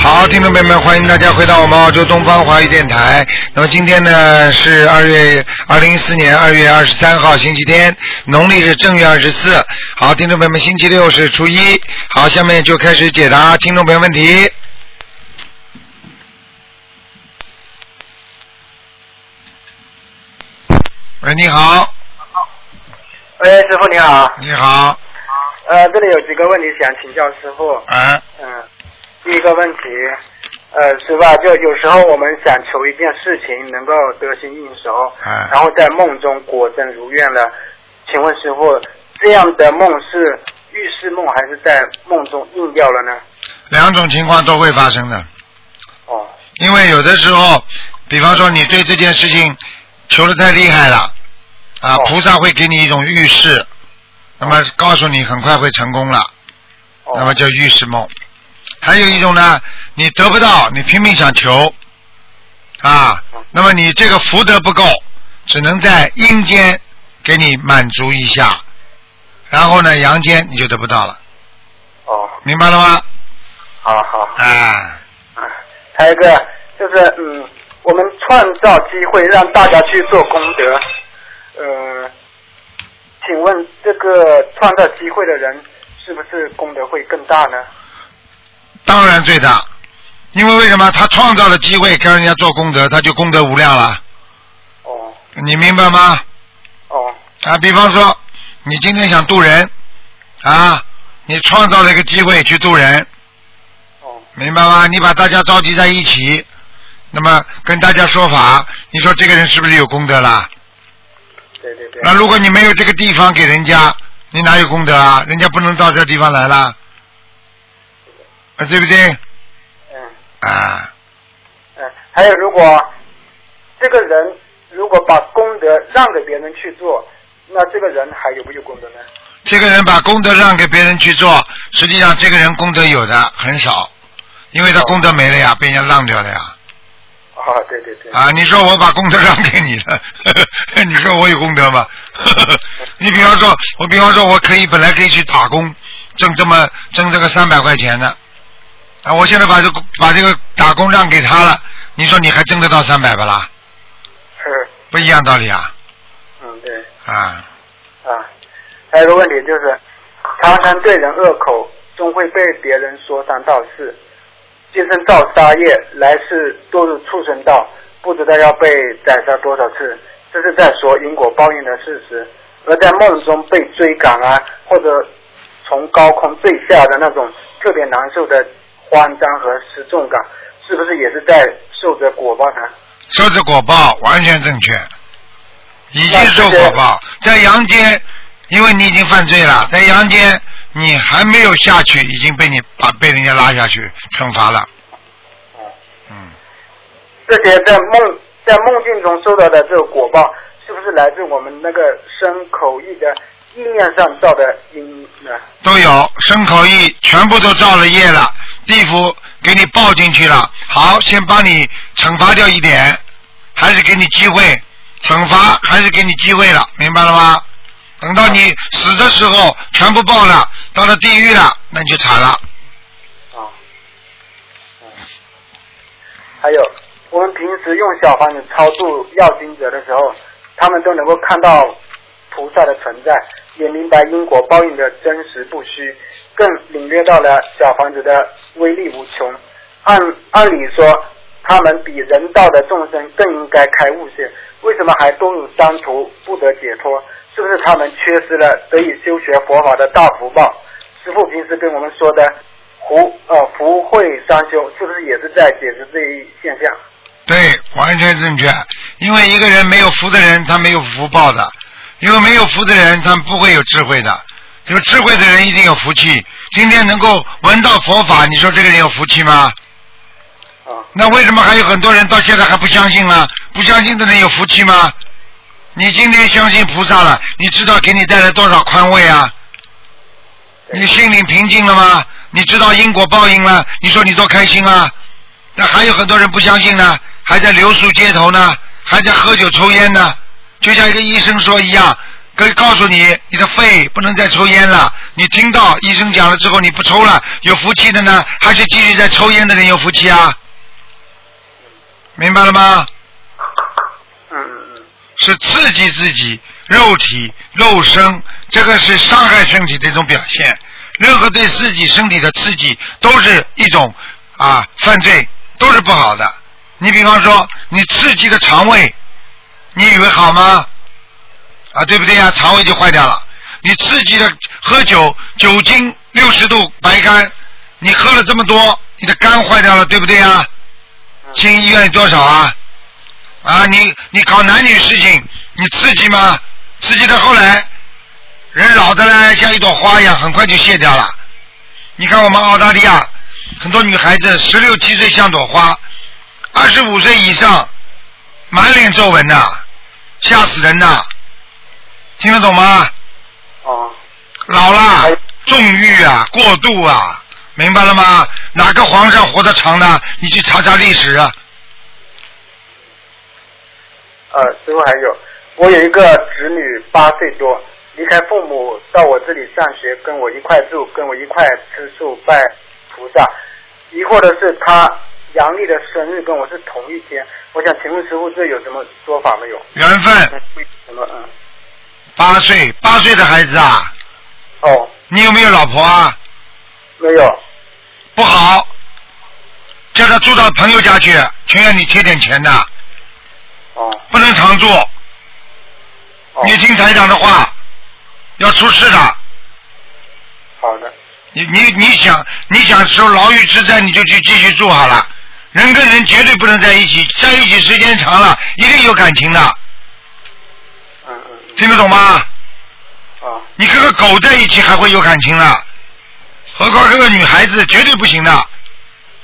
好，听众朋友们，欢迎大家回到我们澳洲东方华语电台。那么今天呢是二月二零一四年二月二十三号，星期天，农历是正月二十四。好，听众朋友们，星期六是初一。好，下面就开始解答听众朋友问题。喂，你好，喂，师傅你好。你好，呃，这里有几个问题想请教师傅。啊，嗯，第一个问题，呃，师傅啊，就有时候我们想求一件事情能够得心应手，啊然后在梦中果真如愿了，请问师傅，这样的梦是预示梦还是在梦中应掉了呢？两种情况都会发生的。哦，因为有的时候，比方说你对这件事情求的太厉害了，啊，哦菩萨会给你一种预示，那么告诉你很快会成功了，哦，那么叫预示梦。还有一种呢，你得不到，你拼命想求，啊，那么你这个福德不够，只能在阴间给你满足一下，然后呢，阳间你就得不到了，哦，明白了吗？好好。啊，啊，还有一个就是，嗯，我们创造机会让大家去做功德，呃，请问这个创造机会的人是不是功德会更大呢？当然最大，因为为什么他创造了机会跟人家做功德，他就功德无量了，哦你明白吗？哦啊，比方说你今天想渡人，啊，你创造了一个机会去渡人，哦明白吗？你把大家召集在一起，那么跟大家说法，你说这个人是不是有功德啦？对对对。那如果你没有这个地方给人家，你哪有功德啊？人家不能到这地方来啦，啊，对不对？嗯啊，嗯，还有如果这个人如果把功德让给别人去做，那这个人还有没有功德呢？这个人把功德让给别人去做，实际上这个人功德有的很少，因为他功德没了呀，被人家让掉了呀。啊，对对对。啊，你说我把功德让给你了，你说我有功德吗？你比方说，我比方说，我可以本来可以去打工，挣这么挣这个三百块钱的，啊，我现在把这个把这个打工让给他了，你说你还挣得到三百不啦？是，不一样道理啊，嗯对。啊，啊，还有个问题就是，常常对人恶口，终会被别人说三道四，今生造杀业，来世堕入畜生道，不知道要被宰杀多少次。这是在说因果报应的事实，而在梦中被追赶啊，或者从高空坠下的那种特别难受的慌张和失重感，是不是也是在受着果报呢？受着果报完全正确，已经受果报，在阳间，因为你已经犯罪了，在阳间你还没有下去，已经被你把被人家拉下去惩罚了，哦嗯。这些在梦在梦境中受到的这个果报，是不是来自我们那个身口意的意念上造的因呢？都有身口意全部都造了业了，地府给你报进去了。好，先帮你惩罚掉一点，还是给你机会，惩罚还是给你机会了，明白了吗？等到你死的时候全部报了，到了地狱了，那你就惨了。啊，嗯，还有我们平时用小房子超度要经者的时候，他们都能够看到菩萨的存在，也明白因果报应的真实不虚，更领略到了小房子的威力无穷。按按理说，他们比人道的众生更应该开悟些，为什么还堕入三途不得解脱？是不是他们缺失了得以修学佛法的大福报？师傅平时跟我们说的福呃福慧三修，是不是也是在解释这一现象？对，完全正确。因为一个人没有福的人，他没有福报的；因为没有福的人，他不会有智慧的。有智慧的人一定有福气。今天能够闻到佛法，你说这个人有福气吗？啊，那为什么还有很多人到现在还不相信呢？不相信的人有福气吗？你今天相信菩萨了，你知道给你带来多少宽慰啊？你心灵平静了吗？你知道因果报应了，你说你多开心啊？那还有很多人不相信呢，还在留宿街头呢，还在喝酒抽烟呢。就像一个医生说一样，可以告诉你，你的肺不能再抽烟了。你听到医生讲了之后，你不抽了，有福气的呢，还是继续在抽烟的人有福气啊？明白了吗？嗯是刺激自己肉体肉身，这个是伤害身体的一种表现。任何对自己身体的刺激都是一种啊犯罪，都是不好的。你比方说，你刺激的肠胃，你以为好吗？啊，对不对呀？肠胃就坏掉了。你刺激的喝酒，酒精六十度白干，你喝了这么多，你的肝坏掉了，对不对呀？进医院多少啊？啊，你你搞男女事情，你刺激吗？刺激到后来，人老的呢，像一朵花一样，很快就谢掉了。你看我们澳大利亚很多女孩子十六七岁像朵花，二十五岁以上满脸皱纹呐，吓死人呐！听得懂吗？哦，老了，纵欲啊，过度啊，明白了吗？哪个皇上活得长的？你去查查历史啊。呃，师傅还有，我有一个侄女八岁多，离开父母到我这里上学，跟我一块住，跟我一块吃素拜菩萨。疑惑的是，她阳历的生日跟我是同一天，我想请问师傅，这有什么说法没有？缘分，什么？嗯，八岁，八岁的孩子啊，哦，你有没有老婆啊？没有，不好，叫他住到朋友家去，全要你贴点钱的，哦，不能常住。哦，你听台长的话，要出事的。好的，你你你想你想受牢狱之灾，你就去继续住好了。人跟人绝对不能在一起，在一起时间长了，一定有感情的，听得懂吗？啊，你跟个狗在一起还会有感情呢，何况跟个女孩子绝对不行的，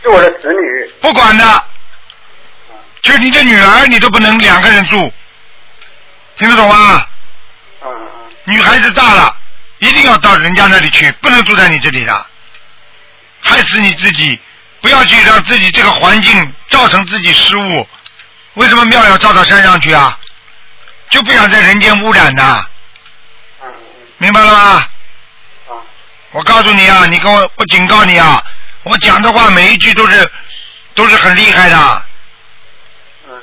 是我的侄女，不管的，就你的女儿你都不能两个人住，听得懂吗？嗯嗯女孩子大了，一定要到人家那里去，不能住在你这里的，害死你自己，不要去让自己这个环境造成自己失误。为什么庙要造到山上去啊？就不想在人间污染的，明白了吗？我告诉你啊，你跟我，我警告你啊，我讲的话每一句都是都是很厉害的。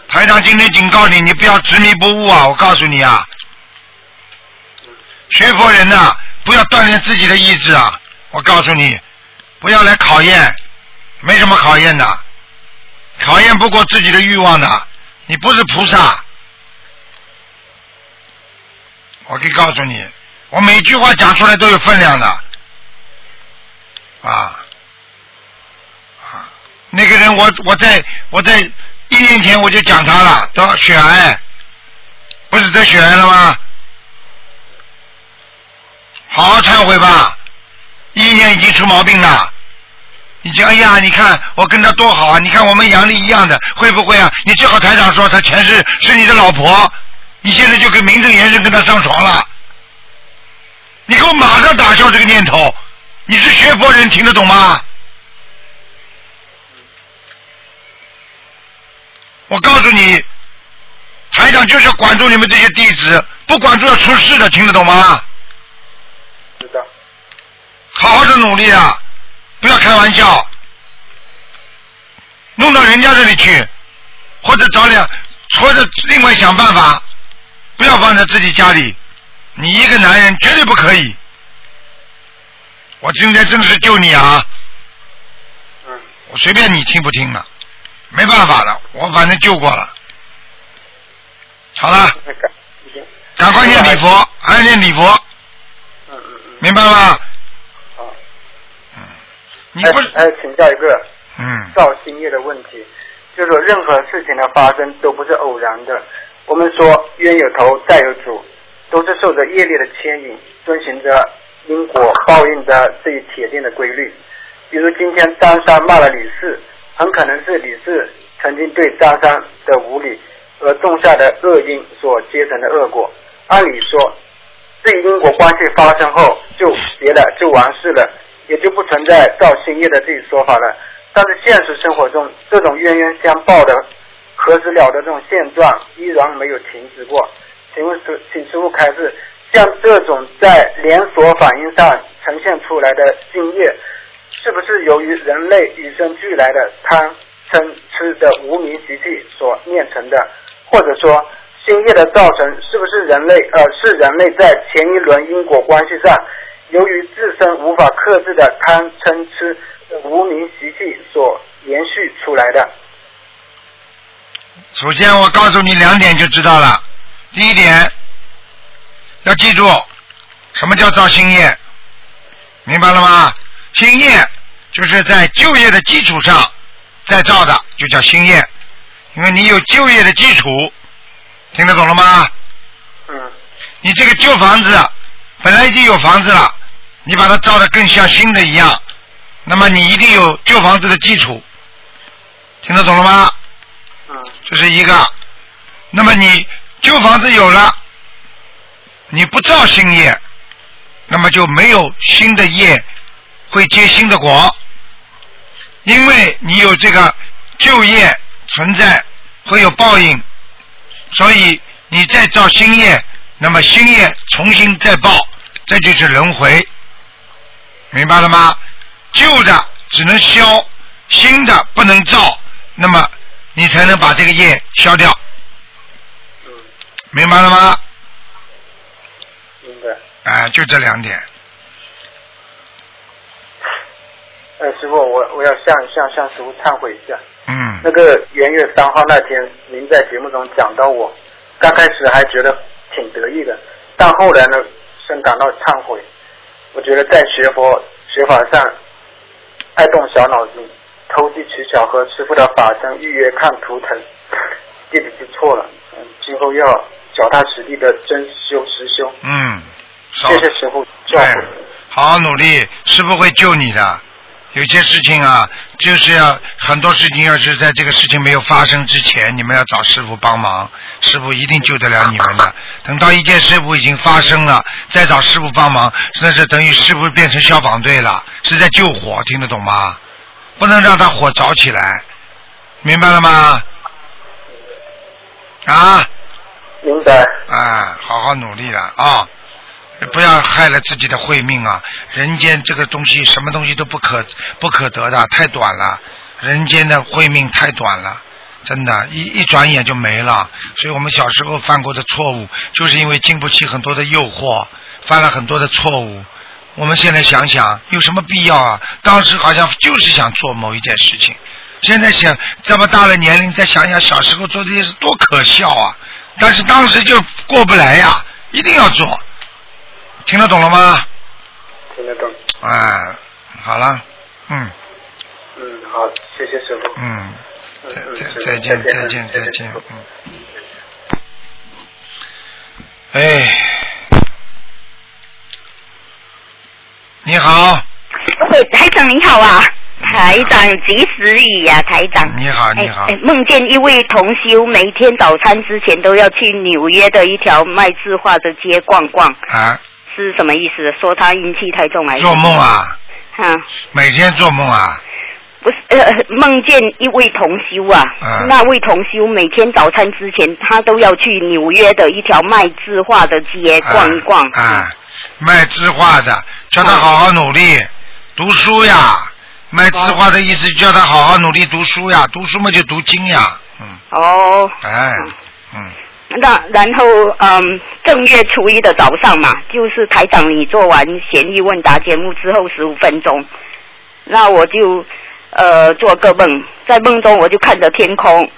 台长今天警告你，你不要执迷不悟啊！我告诉你啊，学佛人呐、不要锻炼自己的意志啊！我告诉你，不要来考验，没什么考验的，考验不过自己的欲望的。你不是菩萨，我可以告诉你，我每句话讲出来都有分量的，啊啊！那个人我我在我在一年前我就讲他了，得血癌，不是得血癌了吗？好好忏悔吧，一年已经出毛病了。你讲哎呀，你看我跟他多好啊！你看我们阳历一样的，会不会啊？你最好台长说他前世是你的老婆，你现在就可以名正言顺跟他上床了。你给我马上打消这个念头。你是学佛人，听得懂吗？我告诉你，台长就是要管住你们这些弟子，不管住要出事的，听得懂吗？知道，好好的努力啊，不要开玩笑，弄到人家这里去，或者找两，或者另外想办法，不要放在自己家里。你一个男人绝对不可以。我今天真的是救你啊！嗯，我随便你听不听了，没办法了，我反正救过了。好了，赶快念礼佛，还念礼佛，嗯嗯嗯，明白了吗？好，你不还还请教一个嗯造新业的问题，就是说任何事情的发生都不是偶然的。我们说冤有头债有主，都是受着业力的牵引，遵循着因果报应的这一铁定的规律。比如今天张三骂了李四，很可能是李四曾经对张三的无礼而种下的恶因所结成的恶果。按理说，这一因果关系发生后就结了，就完事了，也就不存在造新业的这一说法了。但是现实生活中，这种冤冤相报的、何时了的这种现状依然没有停止过。请问师，请师傅开示，像这种在连锁反应上呈现出来的新业，是不是由于人类与生俱来的贪嗔痴的无名习气所念成的？或者说，新业的造成是不是人类呃是人类在前一轮因果关系上，由于自身无法克制的贪嗔痴无名习气所延续出来的？首先，我告诉你两点就知道了。第一点，要记住，什么叫造新业？明白了吗？新业就是在旧业的基础上再造的，就叫新业。因为你有就业的基础，听得懂了吗？嗯你这个旧房子本来已经有房子了，你把它造的更像新的一样，那么你一定有旧房子的基础，听得懂了吗？这是一个。那么你旧房子有了，你不造新业，那么就没有新的业会结新的果，因为你有这个旧业存在，会有报应，所以你再造新业，那么新业重新再报，这就是轮回，明白了吗？旧的只能消，新的不能造，那么你才能把这个业消掉，嗯，明白了吗？明白。哎、就这两点。哎，师傅，我我要向向向师傅忏悔一下。嗯那个元月三号那天，您在节目中讲到我，刚开始还觉得挺得意的，但后来呢，深感到忏悔。我觉得在学佛学法上，爱动小脑筋，投机取巧和师傅的法身预约看图腾，弟子知错了。嗯，今后要脚踏实地的真修实修。嗯，少谢谢师傅教对诲。，好好努力，师傅会救你的。有些事情啊，就是要很多事情，要是在这个事情没有发生之前，你们要找师傅帮忙，师傅一定救得了你们的。等到一件事故已经发生了，再找师傅帮忙，那是等于师傅变成消防队了，是在救火，听得懂吗？不能让它火着起来，明白了吗？啊，明白。啊，好好努力了啊！不要害了自己的慧命啊！人间这个东西，什么东西都不可不可得的，太短了。人间的慧命太短了，真的，一一转眼就没了。所以我们小时候犯过的错误，就是因为经不起很多的诱惑，犯了很多的错误。我们现在想想，有什么必要啊？当时好像就是想做某一件事情，现在想这么大的年龄，再想想小时候做这些事多可笑啊！但是当时就过不来呀，一定要做。听得懂了吗？听得懂。哎，好了，嗯嗯，好，谢谢师傅。嗯，再嗯再再见再见再见再见再见，嗯。哎，你好，喂，台长你好啊，台长及时雨呀、台长。你好你好。哎哎，梦见一位同修，每天早餐之前都要去纽约的一条卖字画的街逛逛，啊，是什么意思？说他阴气太重还是？做梦？啊，啊，每天做梦啊，不是，呃，梦见一位同修啊，啊。那位同修每天早餐之前，他都要去纽约的一条卖字画的街逛一逛。啊，啊卖字画的，叫他好好努力读书呀。卖字画的意思叫他好好努力读书呀，读书嘛就读经呀，嗯，哦，哎，嗯，那然后嗯，正月初一的早上嘛，就是台长你做完闲意问答节目之后十五分钟，那我就呃做个梦，在梦中我就看着天空，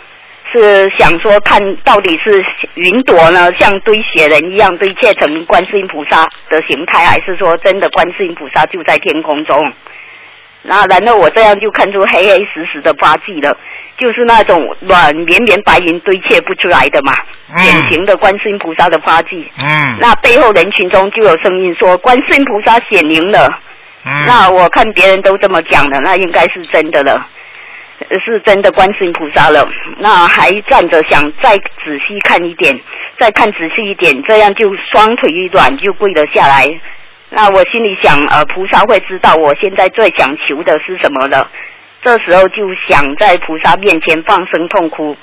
是想说看到底是云朵呢像堆雪人一样堆砌成观世音菩萨的形态，还是说真的观世音菩萨就在天空中？那然后我这样就看出黑黑实实的发髻了，就是那种软绵绵白云堆砌不出来的嘛，嗯典型的观世音菩萨的发髻。嗯，那背后人群中就有声音说观世音菩萨显灵了。嗯，那我看别人都这么讲的，那应该是真的了，呃是真的观世菩萨了。那还站着想再仔细看一点，再看仔细一点，这样就双腿一软就跪了下来。那我心里想，呃，菩萨会知道我现在最想求的是什么了。这时候就想在菩萨面前放声痛哭。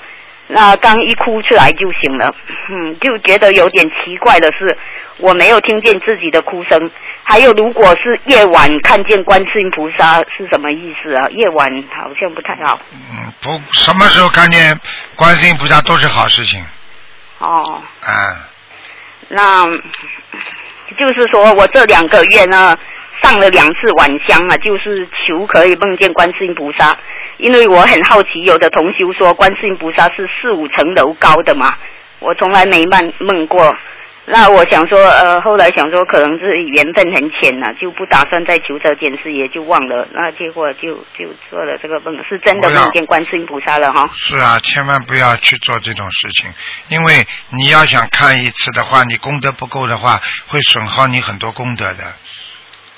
那刚一哭出来就醒了，嗯，就觉得有点奇怪的是，我没有听见自己的哭声。还有，如果是夜晚看见观世音菩萨是什么意思啊？夜晚好像不太好。嗯，不，什么时候看见观世音菩萨都是好事情。哦，啊，那就是说我这两个月呢，上了两次晚香啊，就是求可以梦见观世音菩萨。因为我很好奇，有的同修说观世音菩萨是四五层楼高的嘛，我从来没梦梦过。那我想说，呃，后来想说可能是缘分很浅呐、就不打算再求这件事，也就忘了。那结果就就做了这个梦，是真的梦见观世音菩萨了哈。是啊，千万不要去做这种事情，因为你要想看一次的话，你功德不够的话，会损耗你很多功德的。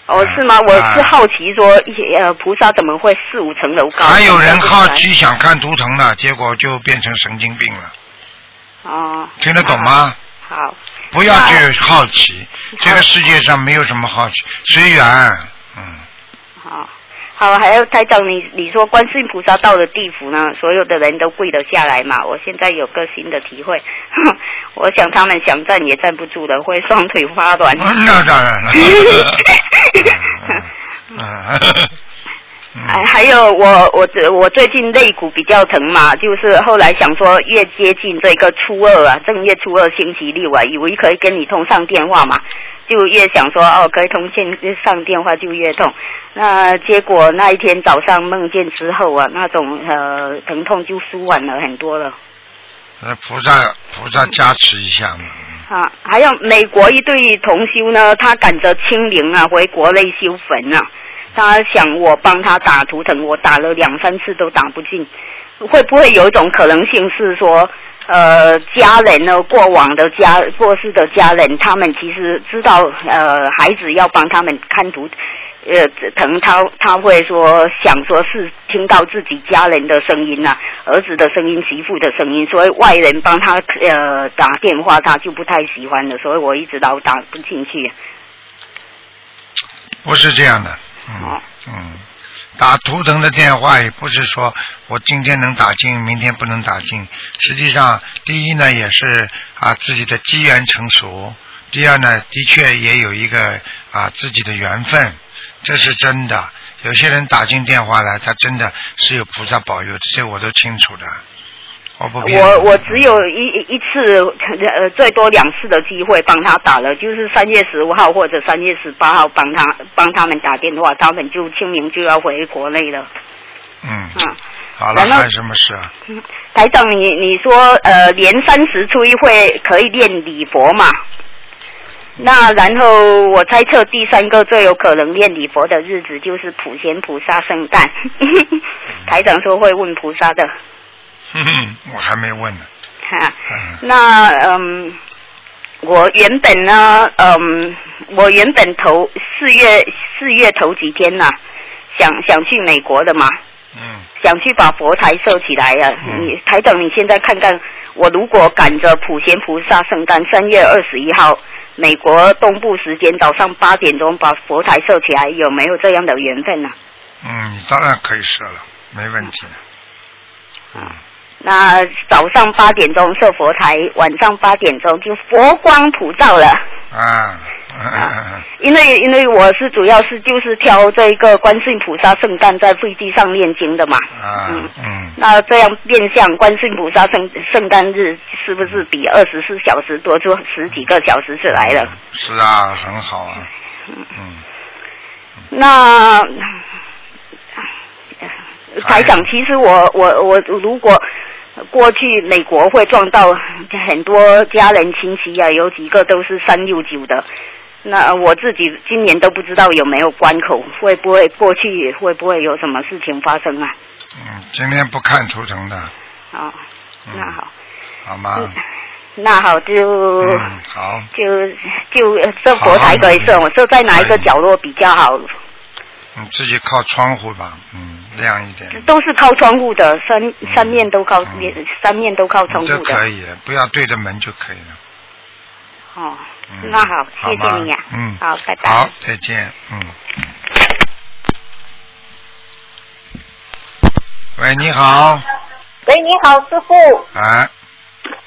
哦，是吗？啊我是好奇说，一些呃，菩萨怎么会四五层楼高？还有人好奇想看图腾的，结果就变成神经病了，哦。听得懂吗？好。不要去好奇，这个世界上没有什么好奇，随缘。嗯，好，好，还有台长，你你说观世音菩萨到了地府呢，所有的人都跪得下来嘛？我现在有个新的体会，我想他们想站也站不住了，会双腿发软。那当然了。嗯还还有我我这我最近肋骨比较疼嘛，就是后来想说越接近这个初二啊，正月初二星期六啊，以为可以跟你通上电话嘛，就越想说哦可以通线上电话就越痛。那结果那一天早上梦见之后啊，那种呃疼痛就舒缓了很多了。呃菩萨菩萨加持一下嘛。啊，还有美国一对同修呢，他赶着清明啊回国内修坟啊，他想我帮他打图腾，我打了两三次都打不进，会不会有一种可能性是说，呃，家人呢，过往的家过世的家人，他们其实知道呃孩子要帮他们看图。呃，腾他他会说想说是听到自己家人的声音呐、啊儿子的声音、媳妇的声音，所以外人帮他呃打电话，他就不太喜欢了，所以我一直老打不进去。不是这样的，嗯嗯，打图腾的电话也不是说我今天能打进，明天不能打进。实际上，第一呢也是啊自己的机缘成熟，第二呢的确也有一个啊自己的缘分，这是真的。有些人打进电话来，他真的是有菩萨保佑，这些我都清楚的。我不我我只有一一次呃最多两次的机会帮他打了，就是三月十五号或者三月十八号帮他帮他们打电话，他们就清明就要回国内了。嗯，嗯，好了，还有什么事啊？台长，你你说呃，年三十初一会可以念礼佛嘛？那然后我猜测第三个最有可能念礼佛的日子就是普贤菩萨圣诞。台长说会问菩萨的，我还没问呢。哈、嗯。那嗯，我原本呢，嗯，我原本头四月四月头几天呐、想想去美国的嘛，嗯，想去把佛台设起来呀、嗯。你台长，你现在看看，我如果赶着普贤菩萨圣诞三月二十一号，美国东部时间早上八点钟把佛台设起来，有没有这样的缘分呢、嗯，当然可以设了，没问题的。嗯，那早上八点钟设佛台，晚上八点钟就佛光普照了。啊，嗯嗯嗯因为因为我是主要是就是挑这个观世音菩萨圣诞在飞机上念经的嘛。啊嗯，嗯，那这样变相观世音菩萨圣圣诞日是不是比二十四小时多出十几个小时是来了？是啊，很好啊。嗯，那台长，其实我我我如果过去美国会撞到很多家人亲戚啊，有几个都是三六九的。那我自己今年都不知道有没有关口，会不会过去会不会有什么事情发生啊？嗯，今天不看图腾的，啊、嗯那好，好吗？那好就、嗯，好，就就这佛台可以设，我设在哪一个角落比较好？你自己靠窗户吧，嗯，亮一点。都是靠窗户的，三三面都靠，嗯三面都靠窗户的。这可以，不要对着门就可以了。哦，嗯。那好谢谢你呀嗯，好拜拜。好，再见，嗯。喂，你好，喂，你好，师傅，啊，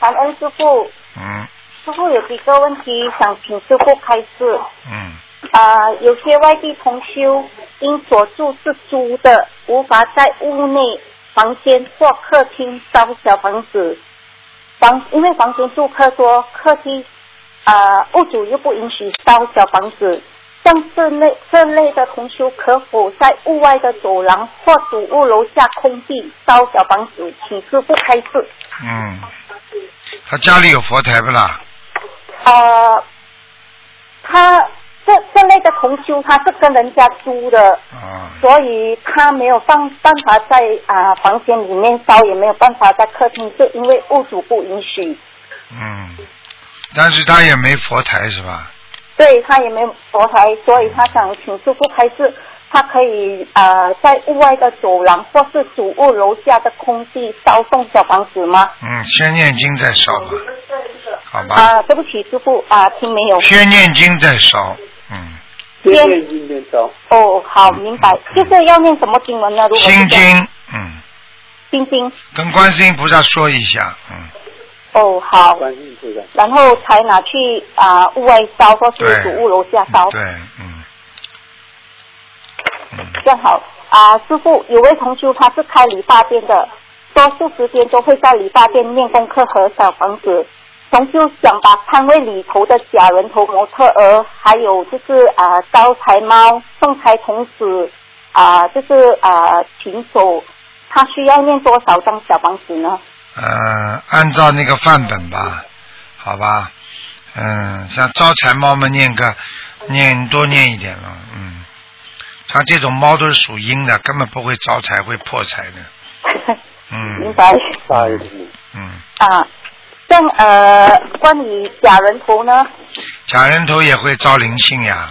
感恩师傅。嗯。师傅有几个问题想请师傅开示。嗯，啊、有些外地同修因所住是租的，无法在屋内房间或客厅烧小房子。房因为房间住客多，客厅啊、屋主又不允许烧小房子。像这类这类的同修，可否在屋外的走廊或主屋楼下空地烧小房子？请师傅开示。嗯，他家里有佛台不啦？呃，他这这类的同修，他是跟人家租的，啊，所以他没有办办法在啊、房间里面烧，也没有办法在客厅，就因为屋主不允许。嗯，但是他也没佛台是吧？对他也没佛台，所以他想请师傅开示，他可以呃在屋外的走廊或是主屋楼下的空地烧送小房子吗？嗯，先念经再烧吧，好吧？啊、对不起，师傅啊、听没有？先念经再烧，嗯，先念经再烧，哦，好，明白。就是要念什么经文呢？如果心经，嗯，心经。跟观世音菩萨说一下，嗯，哦，好，观音菩萨。然后才拿去啊、屋外烧或是主屋楼下烧，对，嗯，嗯，这样好啊、师傅，有位同修他是开理发店的，多数时间都会在理发店念功课和小房子。同修想把摊位里头的假人头模特儿，还有就是啊、招财猫、送财童子啊、就是啊、禽手，他需要念多少张小房子呢？呃，按照那个范本吧，好吧，嗯，像招财猫嘛念个念多念一点了，嗯，像这种猫都是属阴的，根本不会招财，会破财的，嗯明白。大一点。嗯，啊，像呃，关于假人头呢？假人头也会招灵性呀，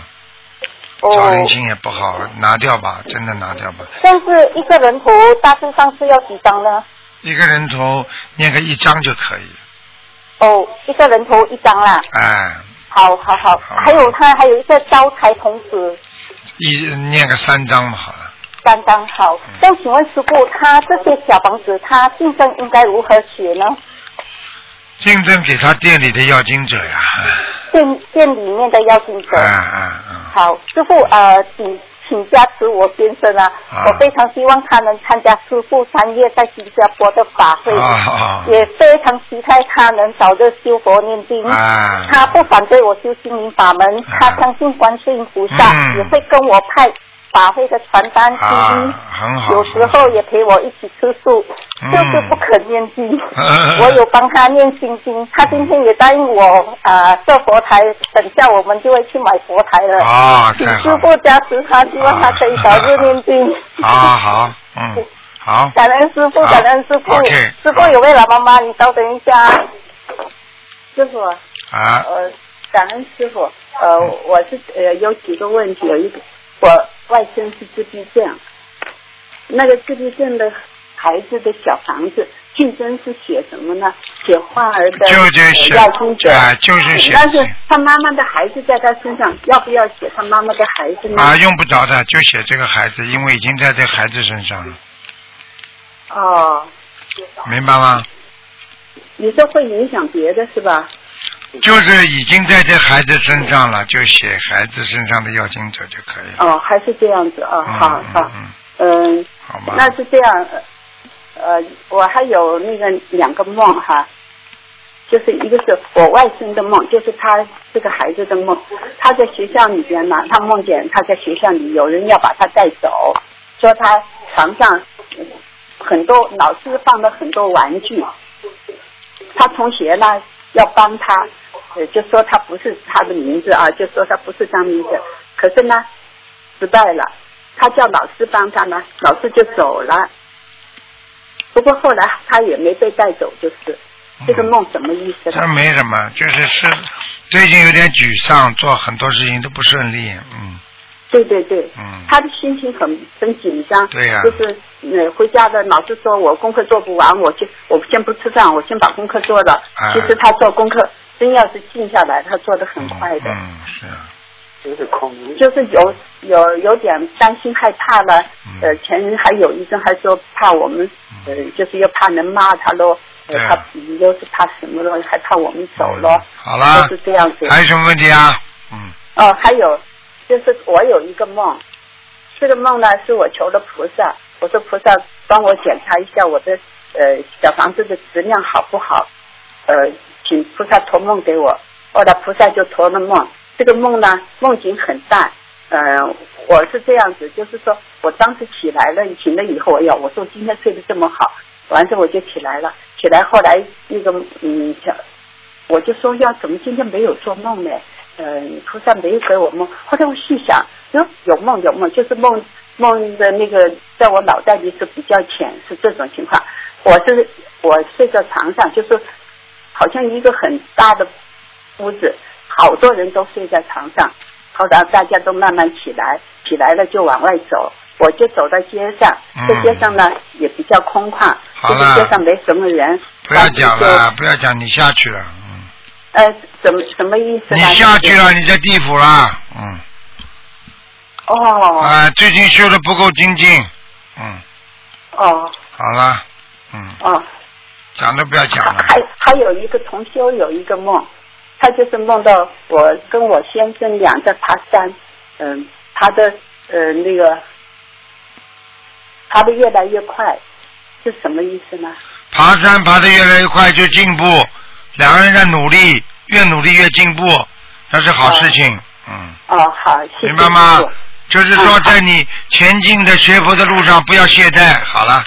哦，招灵性也不好，拿掉吧，真的拿掉吧，但是一个人头大致上是要几张呢？一个人头念个一张就可以，哦，一个人头一张啦。哎，好好好，好还有他还有一个招财童子一念个三张嘛好了。三张好。嗯那请问师傅，他这些小房子，他竞争应该如何写呢？竞争给他店里的要经者呀，店店里面的要经者。啊啊啊！好，师傅呃，请请加持我先生啊，啊我非常希望他能参加师傅三月在新加坡的法会，也非常期待他能早日修佛念经。啊！他不反对我修心灵法门，啊他相信观世音菩萨，嗯也会跟我派法会的传单、啊，很好。有时候也陪我一起吃素，嗯就是不肯念经。嗯 我有帮他念心经，他今天也答应我啊、设佛台，等下我们就会去买佛台了。啊，请太。师傅加持他，希望他可以早日念经。好好，嗯，好。感恩师傅，感恩师傅。师傅有位老妈妈，你稍等一下。师傅，啊，呃，感恩师傅，呃，我是呃有几个问题，有一个我外甥是自闭症，那个自闭症的孩子的小房子竞争是写什么呢？写患儿的要经者，啊就是写但是他妈妈的孩子在他身上，要不要写他妈妈的孩子呢？啊，用不着的，就写这个孩子，因为已经在这孩子身上了，哦，明白吗？你说会影响别的是吧？就是已经在这孩子身上了，就写孩子身上的要经者就可以了。哦，还是这样子啊、嗯好好，嗯嗯。好吧。那是这样，呃，我还有那个两个梦哈，就是一个是我外甥的梦，就是他这个孩子的梦。他在学校里边呢，他梦见他在学校里有人要把他带走，说他床上呃很多老师放了很多玩具，他同学呢要帮他，呃，就说他不是他的名字啊，就说他不是张名字，可是呢失败了。他叫老师帮他呢，老师就走了。不过后来他也没被带走，就是这个梦什么意思这呢？没什么，就是是最近有点沮丧，做很多事情都不顺利，嗯对对对，嗯。他的心情很很紧张，对呀就是呃回家的老师说我功课做不完，我就我先不吃饭，我先把功课做了。啊其实他做功课真要是静下来，他做的很快的。嗯，是啊，有点空。就是有有有点担心害怕了，嗯呃，前人还有医生还说怕我们，呃，就是又怕人骂他喽，呃，对啊他又是怕什么喽，还怕我们走咯，嗯好了就是这样子。还有什么问题啊？嗯，哦，还有就是我有一个梦，这个梦呢是我求了菩萨，我说菩萨帮我检查一下我的呃小房子的质量好不好，呃，请菩萨托梦给我。后来菩萨就托了梦，这个梦呢梦境很淡，呃，我是这样子，就是说我当时起来了，醒了以后，哎呀，我说今天睡得这么好，完事我就起来了，起来后来那个嗯，我就说要怎么今天没有做梦呢？嗯，菩萨没有给我梦。后来我细想，哟，有梦有梦，就是梦梦的那个，在我脑袋里是比较浅，是这种情况。我是我睡在床上，就是好像一个很大的屋子，好多人都睡在床上。后来大家都慢慢起来，起来了就往外走，我就走到街上，嗯。这街上呢也比较空旷，这个街上没什么人。不要讲了，不要讲，你下去了，嗯，呃，什么什么意思呢？你下去了，你在地府了，嗯，哦。啊，最近修的不够精进，嗯，哦。好了，嗯，哦，讲都不要讲了，还还有一个同修有一个梦，他就是梦到我跟我先生俩在爬山，嗯，爬的呃那个爬的越来越快，是什么意思呢？爬山爬的越来越快就进步，两个人在努力，越努力越进步，那是好事情，嗯，哦，好，谢谢明白吗？就是说，在你前进的学佛的路上，不要懈怠。好了，嗯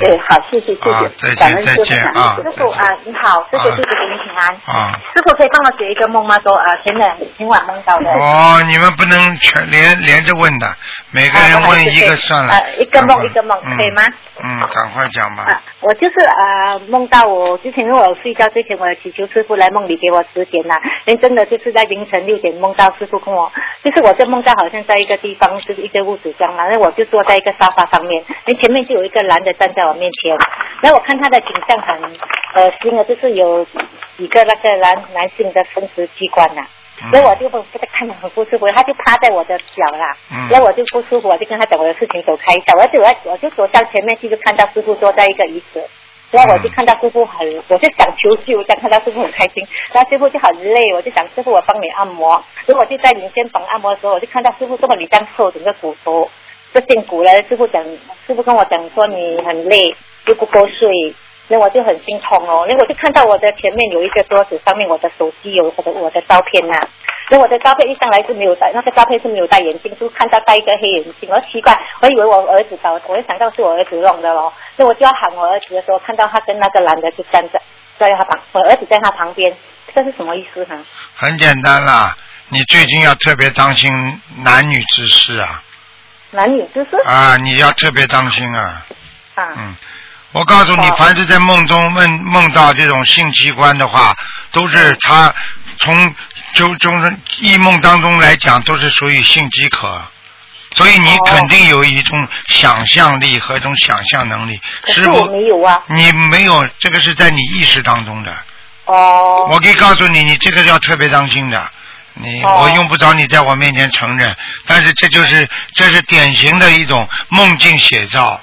对，好，谢谢谢啊谢，再见再见啊师傅师傅啊，你好，师傅啊弟子给你请安。啊。师傅可以帮我解一个梦吗？说啊，前两今晚梦到的。哦，你们不能全连连着问的，每个人问一个算了。啊一个梦一个梦嗯可以吗嗯，赶快讲吧。啊，我就是啊梦到我之前因为我睡觉之前，我祈求师傅来梦里给我指点呐、人真的就是在凌晨六点梦到师傅跟我，就是我在梦到好像在一个地方，就是一个屋子这样嘛，那我就坐在一个沙发上面，人前面就有一个男的站在我面前，然后我看他的景象很呃新的，就是有几个那个男男性的生殖器官呐、所以我就不不看得很不舒服，他就趴在我的脚啦，嗯。然后我就不舒服，我就跟他讲我的事情走开一下，我就我我就走向前面去，就看到师傅坐在一个椅子，然后我就看到师傅很，我就想求救，但看到师傅很开心，然后师傅就很累，我就想师傅我帮你按摩，然后我就在你肩膀按摩的时候，我就看到师傅这么你这样瘦，整个骨头。这筋骨了，师傅讲，师傅跟我讲说你很累，又不够睡。然后我就很心痛哦，然后我就看到我的前面有一个桌子，上面我的手机有我的我的照片呐、然后我的照片一上来是没有戴，那个照片是没有戴眼镜，就看到戴一个黑眼镜，我奇怪，我以为我儿子找，我就想到是我儿子弄的咯。那我就要喊我儿子的时候，看到他跟那个男的就站在在他旁，我儿子在他旁边，这是什么意思哈？很简单啦，你最近要特别当心男女之事啊男女之事啊，你要特别当心啊。啊？嗯，我告诉你，哦凡是在梦中梦梦到这种性器官的话，都是他从就就是异梦当中来讲，都是属于性饥渴。所以你哦肯定有一种想象力和一种想象能力，师傅，没有啊。你没有这个是在你意识当中的。哦。我可以告诉你，你这个要特别当心的。你、哦我用不着你在我面前承认，但是这就是这是典型的一种梦境写照。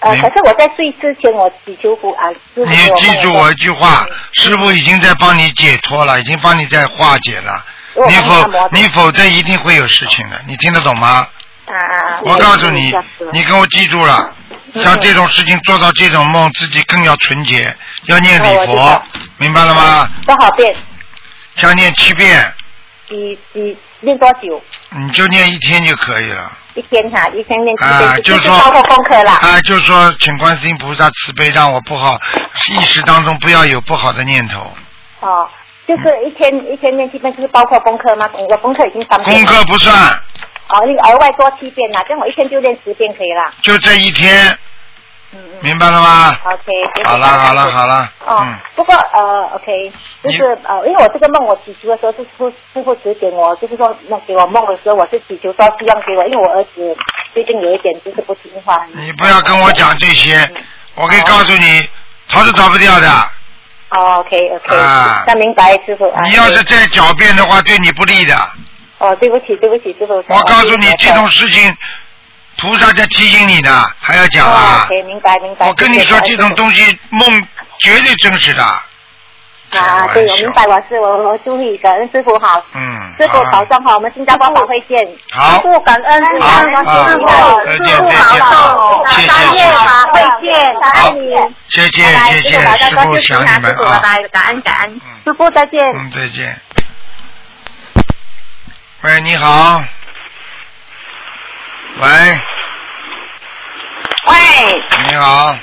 呃，可是我在睡之前，我祈求不啊，师傅你记住我一句话，师傅已经在帮你解脱了，已经帮你在化解了。我你否你否则一定会有事情的，你听得懂吗？啊啊啊！我告诉你你给我记住了，嗯像这种事情做到这种梦，自己更要纯洁，要念礼佛明白了吗？多少遍？像念七遍，几几练多久？你就念一天就可以了。一天哈，一天念七啊，遍，就是说包括功课了。啊，就是说，请观世音菩萨慈悲，让我不好意识当中不要有不好的念头。哦，就是一天一天念七遍，就是包括功课吗？我功课已经三遍功。课不算，哦，你额外多七遍啦，这样我一天就练十遍可以啦。就这一天，明白了吗？OK，好了好了好了，哦，嗯，不过呃，OK，就是呃，因为我这个梦我祈求的时候是师傅师傅指点我，就是说梦给我梦的时候，我是祈求说希望给我，因为我儿子最近有一点就是不听话。你不要跟我讲这些，我可以告诉你，逃是逃不掉的。哦，OK OK，啊那明白师傅啊。你要是再狡辩的话，对你不利的。哦，对不起对不起师傅。我告诉你，这种事情，菩萨在提醒你的，还要讲啊明白明白。我跟你说，这种。东西梦绝对真实的。啊，对，我明白，我是我我注意，感恩师傅好。嗯。师傅好保重好，我们新加坡法会见。好师傅感恩师傅，好师傅好师傅再见保重，谢谢谢谢法会见，感好恩你。谢谢谢谢师傅想你们师傅拜啊。拜，感恩感恩，师傅再见。嗯，再见。喂，你好。喂，喂你好，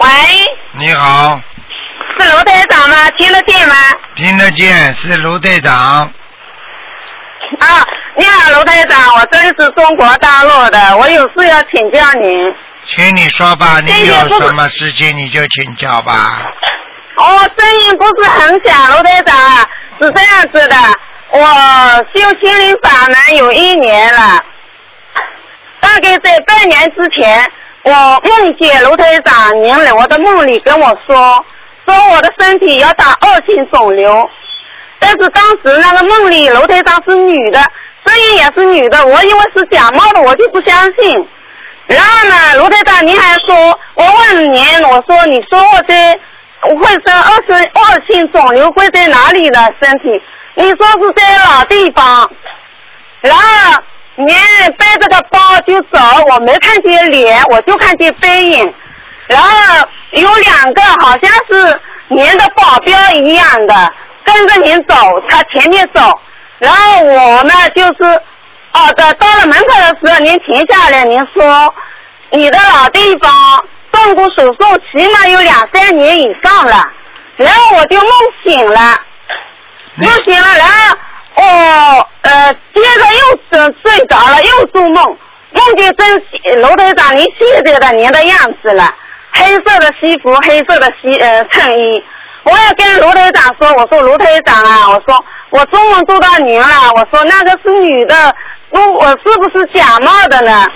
喂，你好，是卢队长吗？听得见吗？听得见，是卢队长。啊，你好，卢队长，我这里是中国大陆的，我有事要请教您。请你说吧，你有什么事情你就请教吧。哦，声音不是很响，卢队长啊，是这样子的，我修心灵法门有一年了，大概在半年之前，我梦见卢台长您来我的梦里跟我说，说我的身体要打恶性肿瘤，但是当时那个梦里卢台长是女的，声音也是女的，我以为是假冒的，我就不相信。然后呢，卢台长，您还说，我问您，我说你说我在会生恶性恶性肿瘤会在哪里呢？身体？你说是在老地方。然后您背着个包就走，我没看见脸，我就看见背影。然后有两个好像是您的保镖一样的跟着您走，他前面走，然后我呢就是，哦的，到了门口的时候您停下来，您说你的老地方动过手术，起码有两三年以上了，然后我就梦醒了，梦醒了，然后哦呃，接着又睡睡着了，又做梦，梦见真楼台长您现在的您的样子了，黑色的西服，黑色的西呃衬衣。我也跟卢台长说，我说卢台长啊，我说我中文做到您了，我说那个是女的，我我是不是假冒的呢？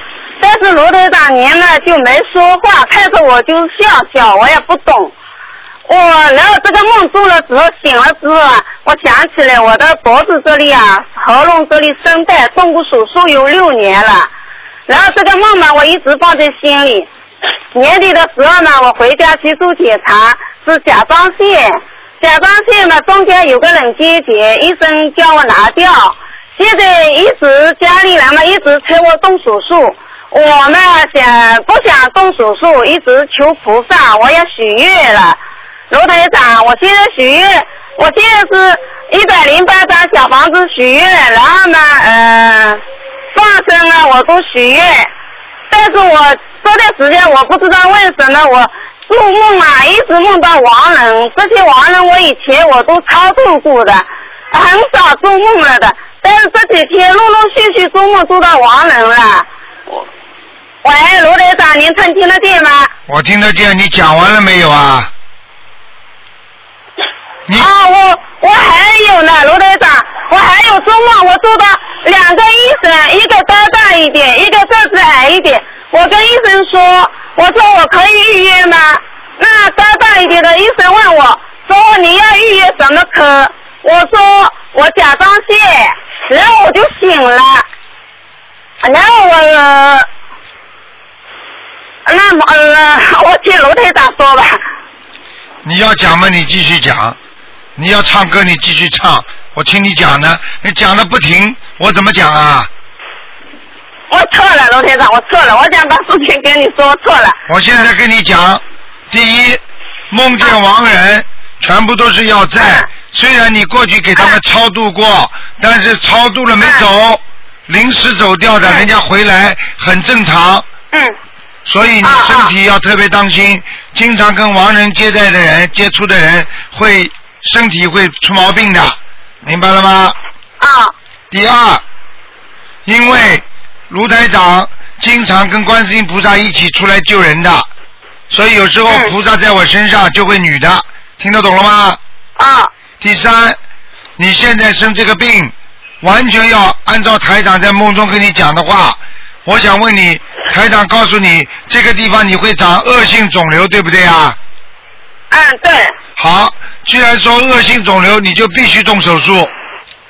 但是卢台长您呢就没说话，看着我就笑笑，我也不懂。我然后这个梦做了之后醒了之后啊，我想起来我的脖子这里啊，喉咙这里声带动过手术有六年了，然后这个梦呢我一直放在心里。年底的时候呢，我回家去做检查，是甲状腺，甲状腺呢中间有个冷结节，医生叫我拿掉。现在一直家里人呢一直催我动手术，我呢想不想动手术，一直求菩萨，我也许愿了。卢台长，我现在许愿，我现在是一百零八张小房子许愿，然后呢，呃，放生啊我都许愿，但是我这段时间我不知道为什么我做梦啊，一直梦到亡人，这些亡人我以前我都超度过的，很少做梦了的，但是这几天陆陆续续做梦做到亡人了。喂，卢台长，您听听得见吗？我听得见，你讲完了没有啊？啊，我我还有呢，卢台长，我还有做梦，我做到两个医生，一个高大一点，一个个子矮一点。我跟医生说，我说我可以预约吗？那高大一点的医生问我，说你要预约什么科？我说我甲状腺，然后我就醒了，然后我、呃、那么呃，我听罗台长说吧。你要讲嘛，你继续讲；你要唱歌，你继续唱。我听你讲呢，你讲的不停，我怎么讲啊？我错了，罗先生，我错了，我想把事情跟你说错了。我现在跟你讲，第一，梦见亡人全部都是要债，虽然你过去给他们超度过，但是超度了没走，临时走掉的，人家回来很正常。嗯。所以你身体要特别当心，经常跟亡人接待的人、接触的人，会身体会出毛病的，明白了吗？啊。第二，因为卢台长经常跟观世音菩萨一起出来救人的，所以有时候菩萨在我身上就会女的，听得懂了吗？啊。第三，你现在生这个病，完全要按照台长在梦中跟你讲的话，我想问你，台长告诉你这个地方你会长恶性肿瘤，对不对啊？嗯，对。好，既然说恶性肿瘤，你就必须动手术，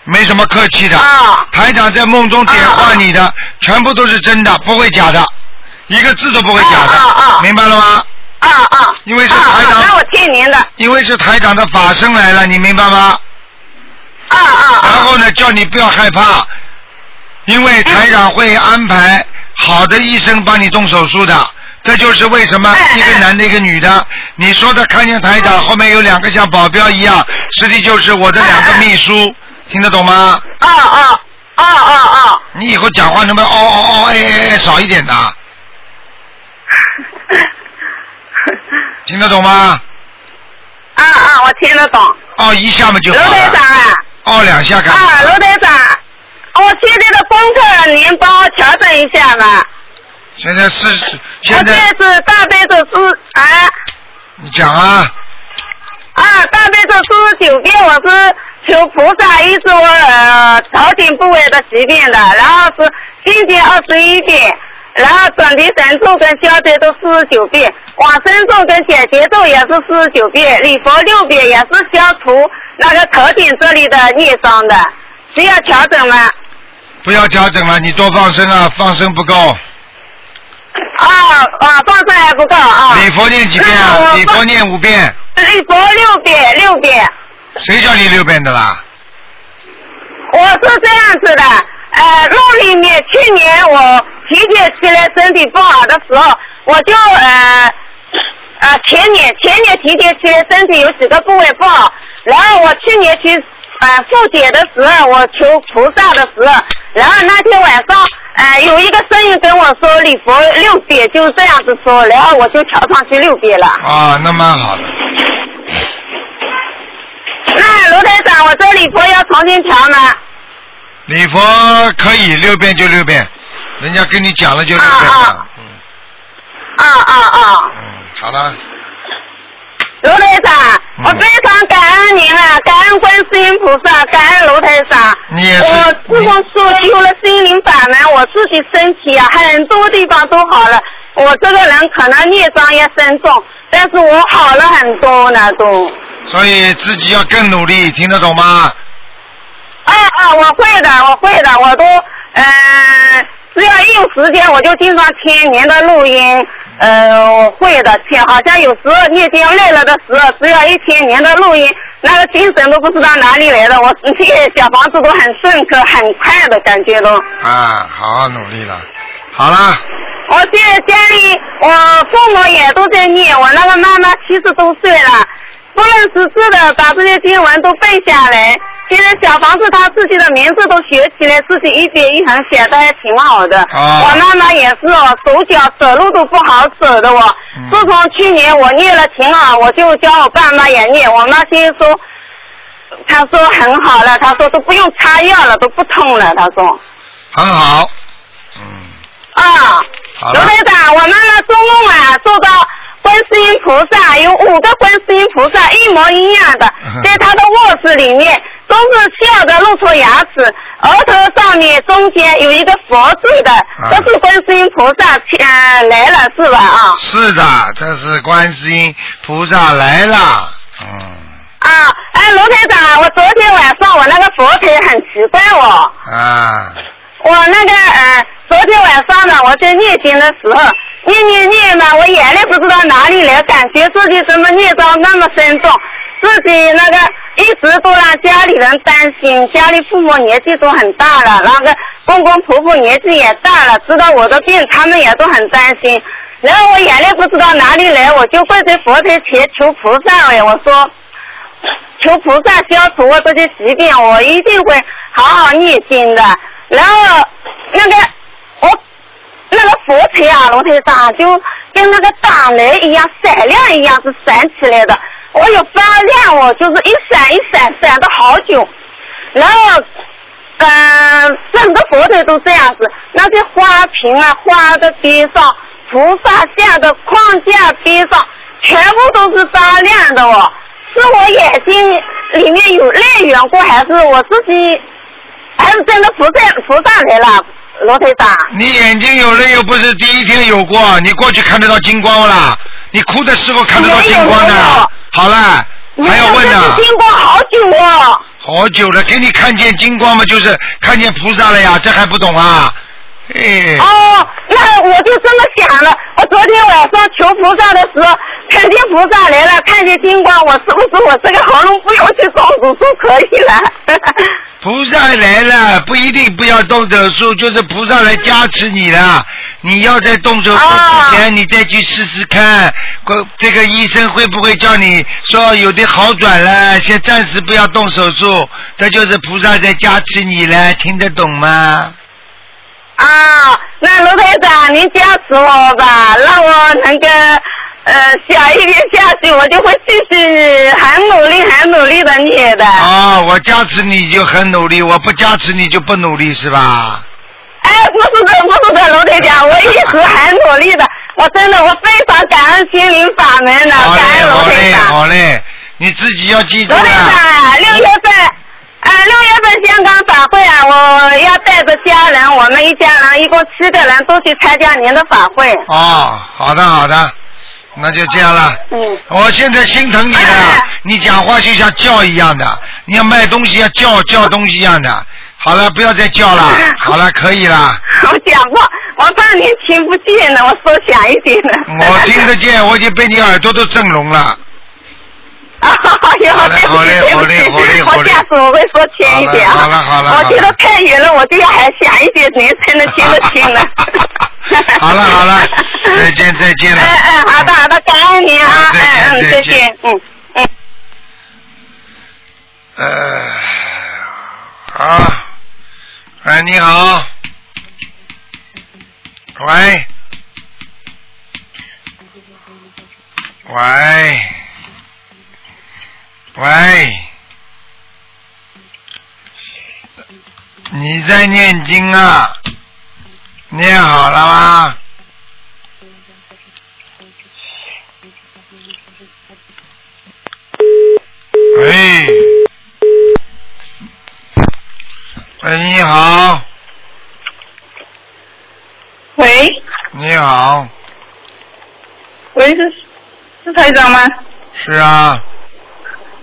没什么客气的。啊台长在梦中点化你的，全部都是真的，不会假的，一个字都不会假的，明白了吗？啊啊。因为是啊台长啊那我听您的。因为是台长的法身来了，你明白吗？啊啊然后呢，叫你不要害怕，因为台长会安排好的医生帮你动手术的。这就是为什么哎一个男的，一个女的。你说的看见台长后面有两个像保镖一样，实际就是我的两个秘书，听得懂吗？啊啊啊啊啊！你以后讲话能不能哦哦哦哎哎哎少一点的？听得懂吗？啊啊，我听得懂。哦一下嘛就卢好了。台长啊，哦两下干啊，嘛？卢台长，我现在的功课您帮我调整一下吧。现在是我现在是大悲咒是啊你讲啊。啊，大悲咒四十九遍，我是求菩萨医治我呃头顶部位的疾病的，然后是心经二十一遍，然后准提神咒跟消灾都四十九遍，往生咒跟解结咒也是四十九遍，礼佛六遍也是消除那个头顶这里的孽障的，需要调整吗？不要调整了，你多放生啊，放生不够。啊啊，放生还不够啊。礼佛念几遍啊？礼佛念五遍。礼佛六遍，六遍。谁叫你六遍的啦？我是这样子的，呃，梦里面去年我体检起来身体不好的时候，我就呃呃前年前年体检起来身体有几个部位不好，然后我去年去呃复检的时候，我求菩萨的时候，然后那天晚上呃有一个声音跟我说礼佛六遍，就是这样子说，然后我就调上去六遍了。啊，那蛮好的。那卢台长，我这礼佛要重新调吗？礼佛可以六遍就六遍，人家跟你讲了就六遍了啊。啊啊啊！嗯，好了，卢台长，我非常感恩您啊，感恩观世音菩萨，感恩卢台长。你也是我自从说修了心灵法门，我自己身体啊很多地方都好了。我这个人可能孽障也深重，但是我好了很多呢都。所以自己要更努力，听得懂吗？啊啊，我会的，我会的，我都嗯、只要一有时间，我就经常听您的录音。呃，我会的，听，好像有时候念经累了的时候，只要一听您的录音，那个精神都不知道哪里来的，我这些小房子都很顺口，很快的感觉都。啊，好好努力了。好了，我现在家里，我父母也都在念，我那个妈妈七十多岁了，不认识字的把这些经文都背下来。现在小房子他自己的名字都学起来，自己一点一横写的还挺好的。哦我妈妈也是哦，手脚走路都不好走的哦。嗯自从去年我念了挺好，我就教我爸妈也念。我妈先说，她说很好了，她说都不用擦药了，都不痛了，她说。很好。嗯，啊，好了，卢台长，我妈妈做梦啊，做到观世音菩萨有五个观世音菩萨一模一样的嗯，在他的卧室里面都是笑着露出牙齿，额头上面中间有一个佛字的，都是观世音菩萨呃来了是吧啊？是的，这是观世音菩萨来了。嗯，啊，哎，罗台长，我昨天晚上我那个佛台很奇怪哦。啊，我那个呃，昨天晚上呢，我在念经的时候，念念念嘛，我眼泪不知道哪里来，感觉自己怎么孽障那么深重，自己那个一直都让家里人担心，家里父母年纪都很大了，那个公公婆婆年纪也大了，知道我的病，他们也都很担心。然后我眼泪不知道哪里来，我就跪在佛台前求菩萨哎，我说。求菩萨消除我这些疾病，我一定会好好念经的。然后那个那个佛台啊，龙台上就跟那个打雷一样闪亮一样是闪起来的，我有发亮哦，就是一闪一闪闪的好久。然后嗯、整个佛台都这样子，那些花瓶啊、花的边上、菩萨像的框架边上，全部都是发亮的哦。是我眼睛里面有泪缘过，还是我自己，还是真的菩萨菩萨来了，罗台长？你眼睛有泪又不是第一天有过，你过去看得到金光啦，你哭的时候看得到金光的。好了，还要问呢、金光好久哦。好久了，给你看见金光嘛，就是看见菩萨了呀，这还不懂啊？哎，哦，那我就这么想了。我昨天晚上求菩萨的时候，看见菩萨来了，看见金光，我是不是我这个喉咙不用去动手术可以了？菩萨来了，不一定不要动手术，就是菩萨来加持你了。你要在动手术之前，你再去试试看，过这个医生会不会叫你说有点好转了，先暂时不要动手术，这就是菩萨在加持你了，听得懂吗？啊，那卢台长，您加持我吧，让我能够呃小一点下去，我就会继续很努力、很努力的念的。啊，我加持你就很努力，我不加持你就不努力是吧？哎，不是的，不是的，卢台长，我一直很努力的，我真的我非常感恩心灵法门的，感恩卢好嘞，台长。好嘞，你自己要记住卢台了。长，六月份，呃，六月份香港法会啊，我要带着家人，我们一家人一共七个人都去参加您的法会。哦，好的好的，那就这样了。嗯。我现在心疼你了，你讲话就像叫一样的，你要卖东西要叫叫东西一样的。好了，不要再叫了，好了，可以了。我讲话，我怕你听不见了，我说响一点了。我听得见，我已经被你耳朵都震聋了。哎呦，好嘞对不起对不起好嘞好嘞我下次我会说轻一点啊。好了好了我觉得太远了，我就要还响一点，您才能听得清了。好了 好了，再见再见了。哎哎，好的好的，感恩您啊，啊再见哎嗯，再见再见，嗯嗯。呃，好，哎，你好，喂，喂，喂，你在念经啊？念好了吗？喂。喂，你好，喂你好，喂，是是台长吗？是啊，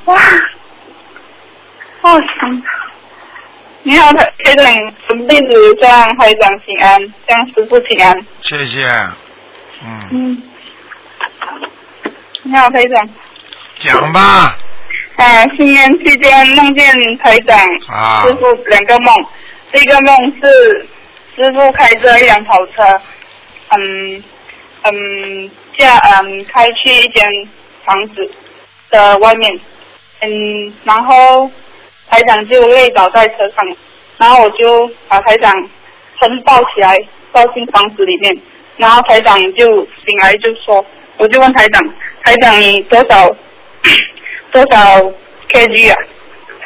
哇，哦，想你好，台台长，准备子向台长请安，向师傅请安。谢谢，嗯，嗯，你好，台长。讲吧，啊，新年期间梦见台长、啊。师傅两个梦，第一个梦是师傅开着一辆跑车，嗯嗯驾嗯开去一间房子的外面，嗯，然后台长就累倒在车上，然后我就把台长横抱起来抱进房子里面，然后台长就醒来就说，我就问台长，台长你多少 多少 kg 啊？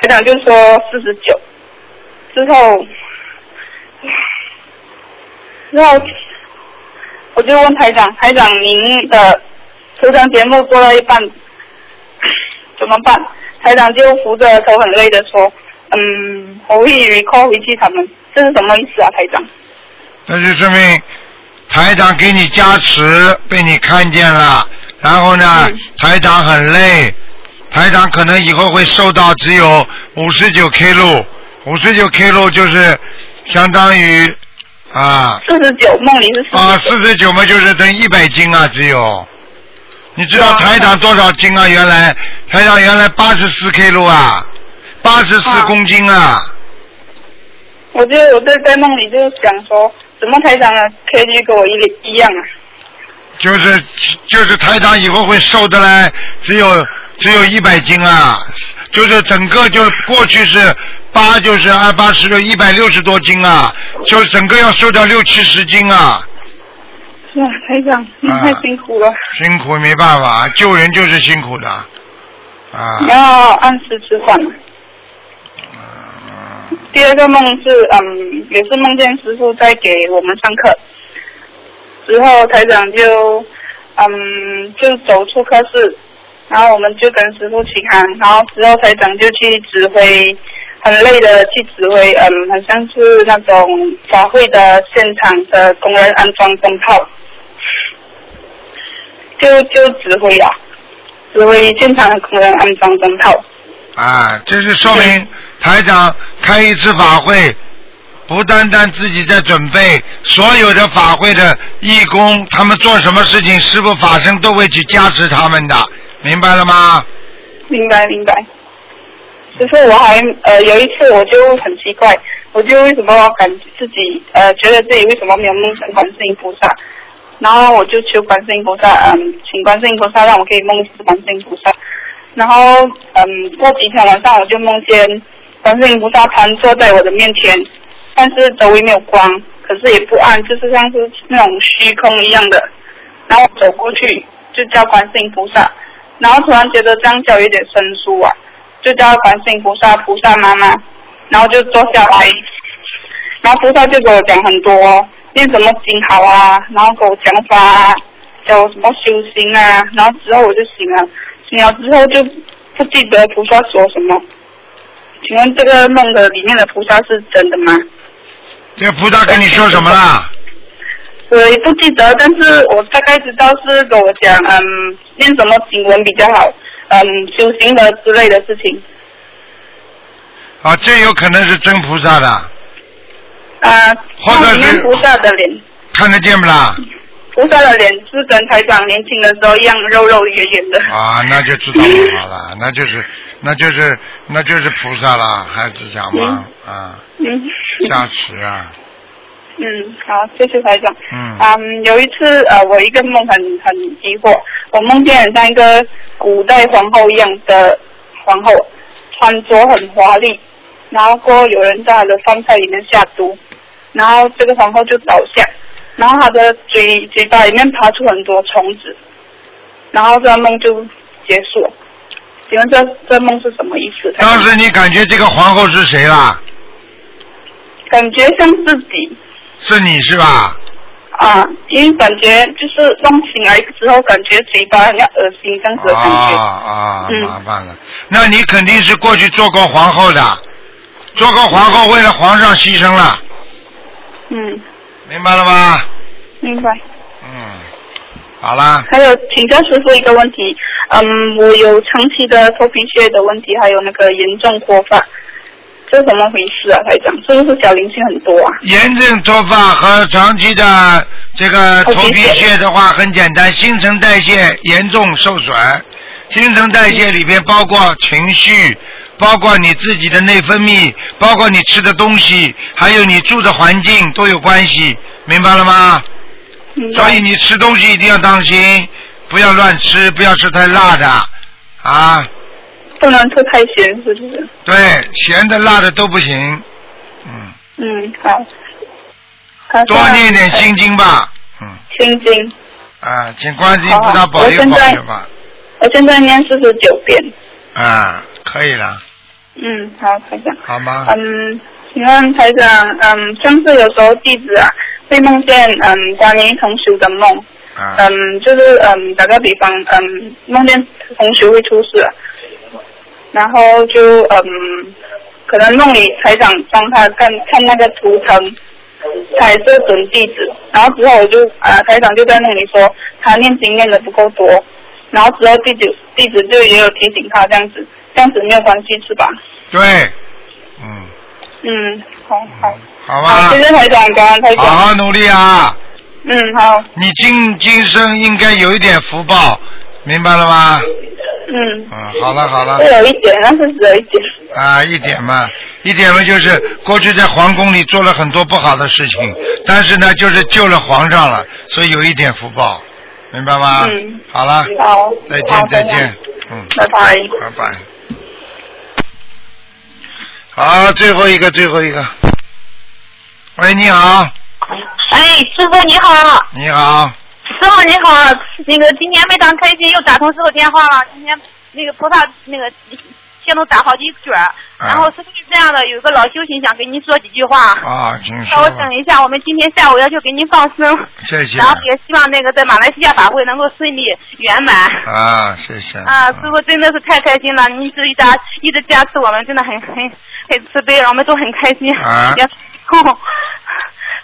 台长就说四十九。之后，之后我就问台长，台长您的图腾节目做到一半怎么办？台长就扶着头很累的说，嗯，我会 recall 回去他们，这是什么意思啊，台长？那就说明台长给你加持，被你看见了，然后呢，台长很累，台长可能以后会瘦到只有五十九 K 路，五十九 K 路就是相当于啊。四十九，梦里是四啊四十九嘛，就是等一百斤啊，只有。你知道台长多少斤啊？原来台长原来八十四 K 路啊，八十四公斤啊。我就我在在梦里就想说，怎么台长的 kg 跟我一一样啊？就是就是台长以后会瘦的嘞，只有只有一百斤啊，就是整个就过去是八就是二八十六一百六十多斤啊，就整个要瘦掉六七十斤啊，是啊，台长，你啊太辛苦了，辛苦没办法，救人就是辛苦的啊你。要按时吃饭。第二个梦是，嗯，也是梦见师傅在给我们上课，之后台长就，嗯，就走出科室，然后我们就跟师傅起航，然后之后台长就去指挥，很累的去指挥，嗯，好像是那种法会的现场的工人安装灯泡，就就指挥啊，指挥现场的工人安装灯泡。啊，这是说明台长开一次法会，不单单自己在准备，所有的法会的义工，他们做什么事情，师傅法身都会去加持他们的，明白了吗？明白明白。只是我还呃有一次我就很奇怪，我就为什么感自己呃觉得自己为什么没有梦成观世音菩萨，然后我就求观世音菩萨，嗯，请观世音菩萨让我可以梦见观世音菩萨，然后嗯过几天晚上我就梦见观世音菩萨盘坐在我的面前，但是周围没有光，可是也不暗，就是像是那种虚空一样的，然后走过去就叫观世音菩萨，然后突然觉得这样叫有点生疏啊。就叫观世音菩萨、菩萨妈妈，然后就坐下来，然后菩萨就给我讲很多念什么经好啊，然后给我讲法啊，教我什么修行啊，然后之后我就醒了，醒了之后就不记得菩萨说什么。请问这个梦的里面的菩萨是真的吗？这个菩萨跟你说什么啦？我也不记得，但是我大概知道是跟我讲，嗯，念什么经文比较好。嗯，修行的之类的事情。啊，这有可能是真菩萨的。啊，或者是菩萨的脸。看得见不啦？菩萨的脸是跟台长年轻的时候一样肉肉圆圆的。啊，那就知道了好了，那就是，那就是，那就是菩萨了，孩子讲嘛，啊，嗯。加持啊。嗯，好，谢谢台长。嗯。嗯，有一次呃，我一个梦很很疑惑，我梦见很像一个古代皇后一样的皇后，穿着很华丽，然后过后有人在她的饭菜里面下毒，然后这个皇后就倒下，然后她的嘴嘴巴里面爬出很多虫子，然后这个梦就结束了。请问这这梦是什么意思？当时你感觉这个皇后是谁啦？感觉像自己。是你是吧？啊，因为感觉就是弄醒来之后，感觉嘴巴很恶心，这样子的感觉。啊啊，麻烦了。那你肯定是过去做过皇后的，做过皇后为了皇上牺牲了。嗯。明白了吗？明白。嗯，好啦。还有，请教师傅一个问题，嗯，我有长期的头皮屑的问题，还有那个严重脱发。这怎么回事啊，台长？是不是小灵性很多啊？炎症脱发和长期的这个头皮屑的话，很简单，新陈代谢严重受损。新陈代谢里边包括情绪，包括你自己的内分泌，包括你吃的东西，还有你住的环境都有关系，明白了吗？所以你吃东西一定要当心，不要乱吃，不要吃太辣的啊。不能吃太咸，是不是？对，咸的、辣的都不行。嗯。嗯，好。多念点心经吧。嗯。心经。啊，请观世音菩萨保佑保佑吧。我现在念四十九遍。啊，可以了。嗯，好，台长。好吗？嗯，请问台长，嗯，上次有时候弟子啊会梦见嗯关于同学的梦。啊。嗯，就是嗯，打个比方，嗯，梦见同学会出事。然后就嗯，可能梦里台长帮他看看那个图腾，才是准弟子。然后之后我就啊，台长就在那里说他念经念的不够多，然后之后弟子弟子就也有提醒他这样子，这样子没有关系是吧？对，嗯。嗯，好好。好吧。谢谢台长，感恩台长。好好努力啊。嗯，好。你今今生应该有一点福报，明白了吗？嗯。嗯，好了好了。是有一点，那是只有一点。啊，一点嘛，一点嘛，就是过去在皇宫里做了很多不好的事情，但是呢，就是救了皇上了，所以有一点福报，明白吗？嗯。好了。好。再见再见，嗯。拜拜。拜拜。好，最后一个最后一个。喂，你好。哎，师傅你好。你好。师傅你好，那个今天非常开心，又打通师傅电话了。今天那个菩萨那个线都打好几卷，然后师傅是这样的，有个老修行想跟您说几句话。啊，请说。稍微等一下，我们今天下午要求给您放生。谢谢。然后也希望那个在马来西亚法会能够顺利圆满。啊，谢谢。啊，师傅真的是太开心了，您这一直加一直加持我们，真的很很很慈悲，我们都很开心。啊。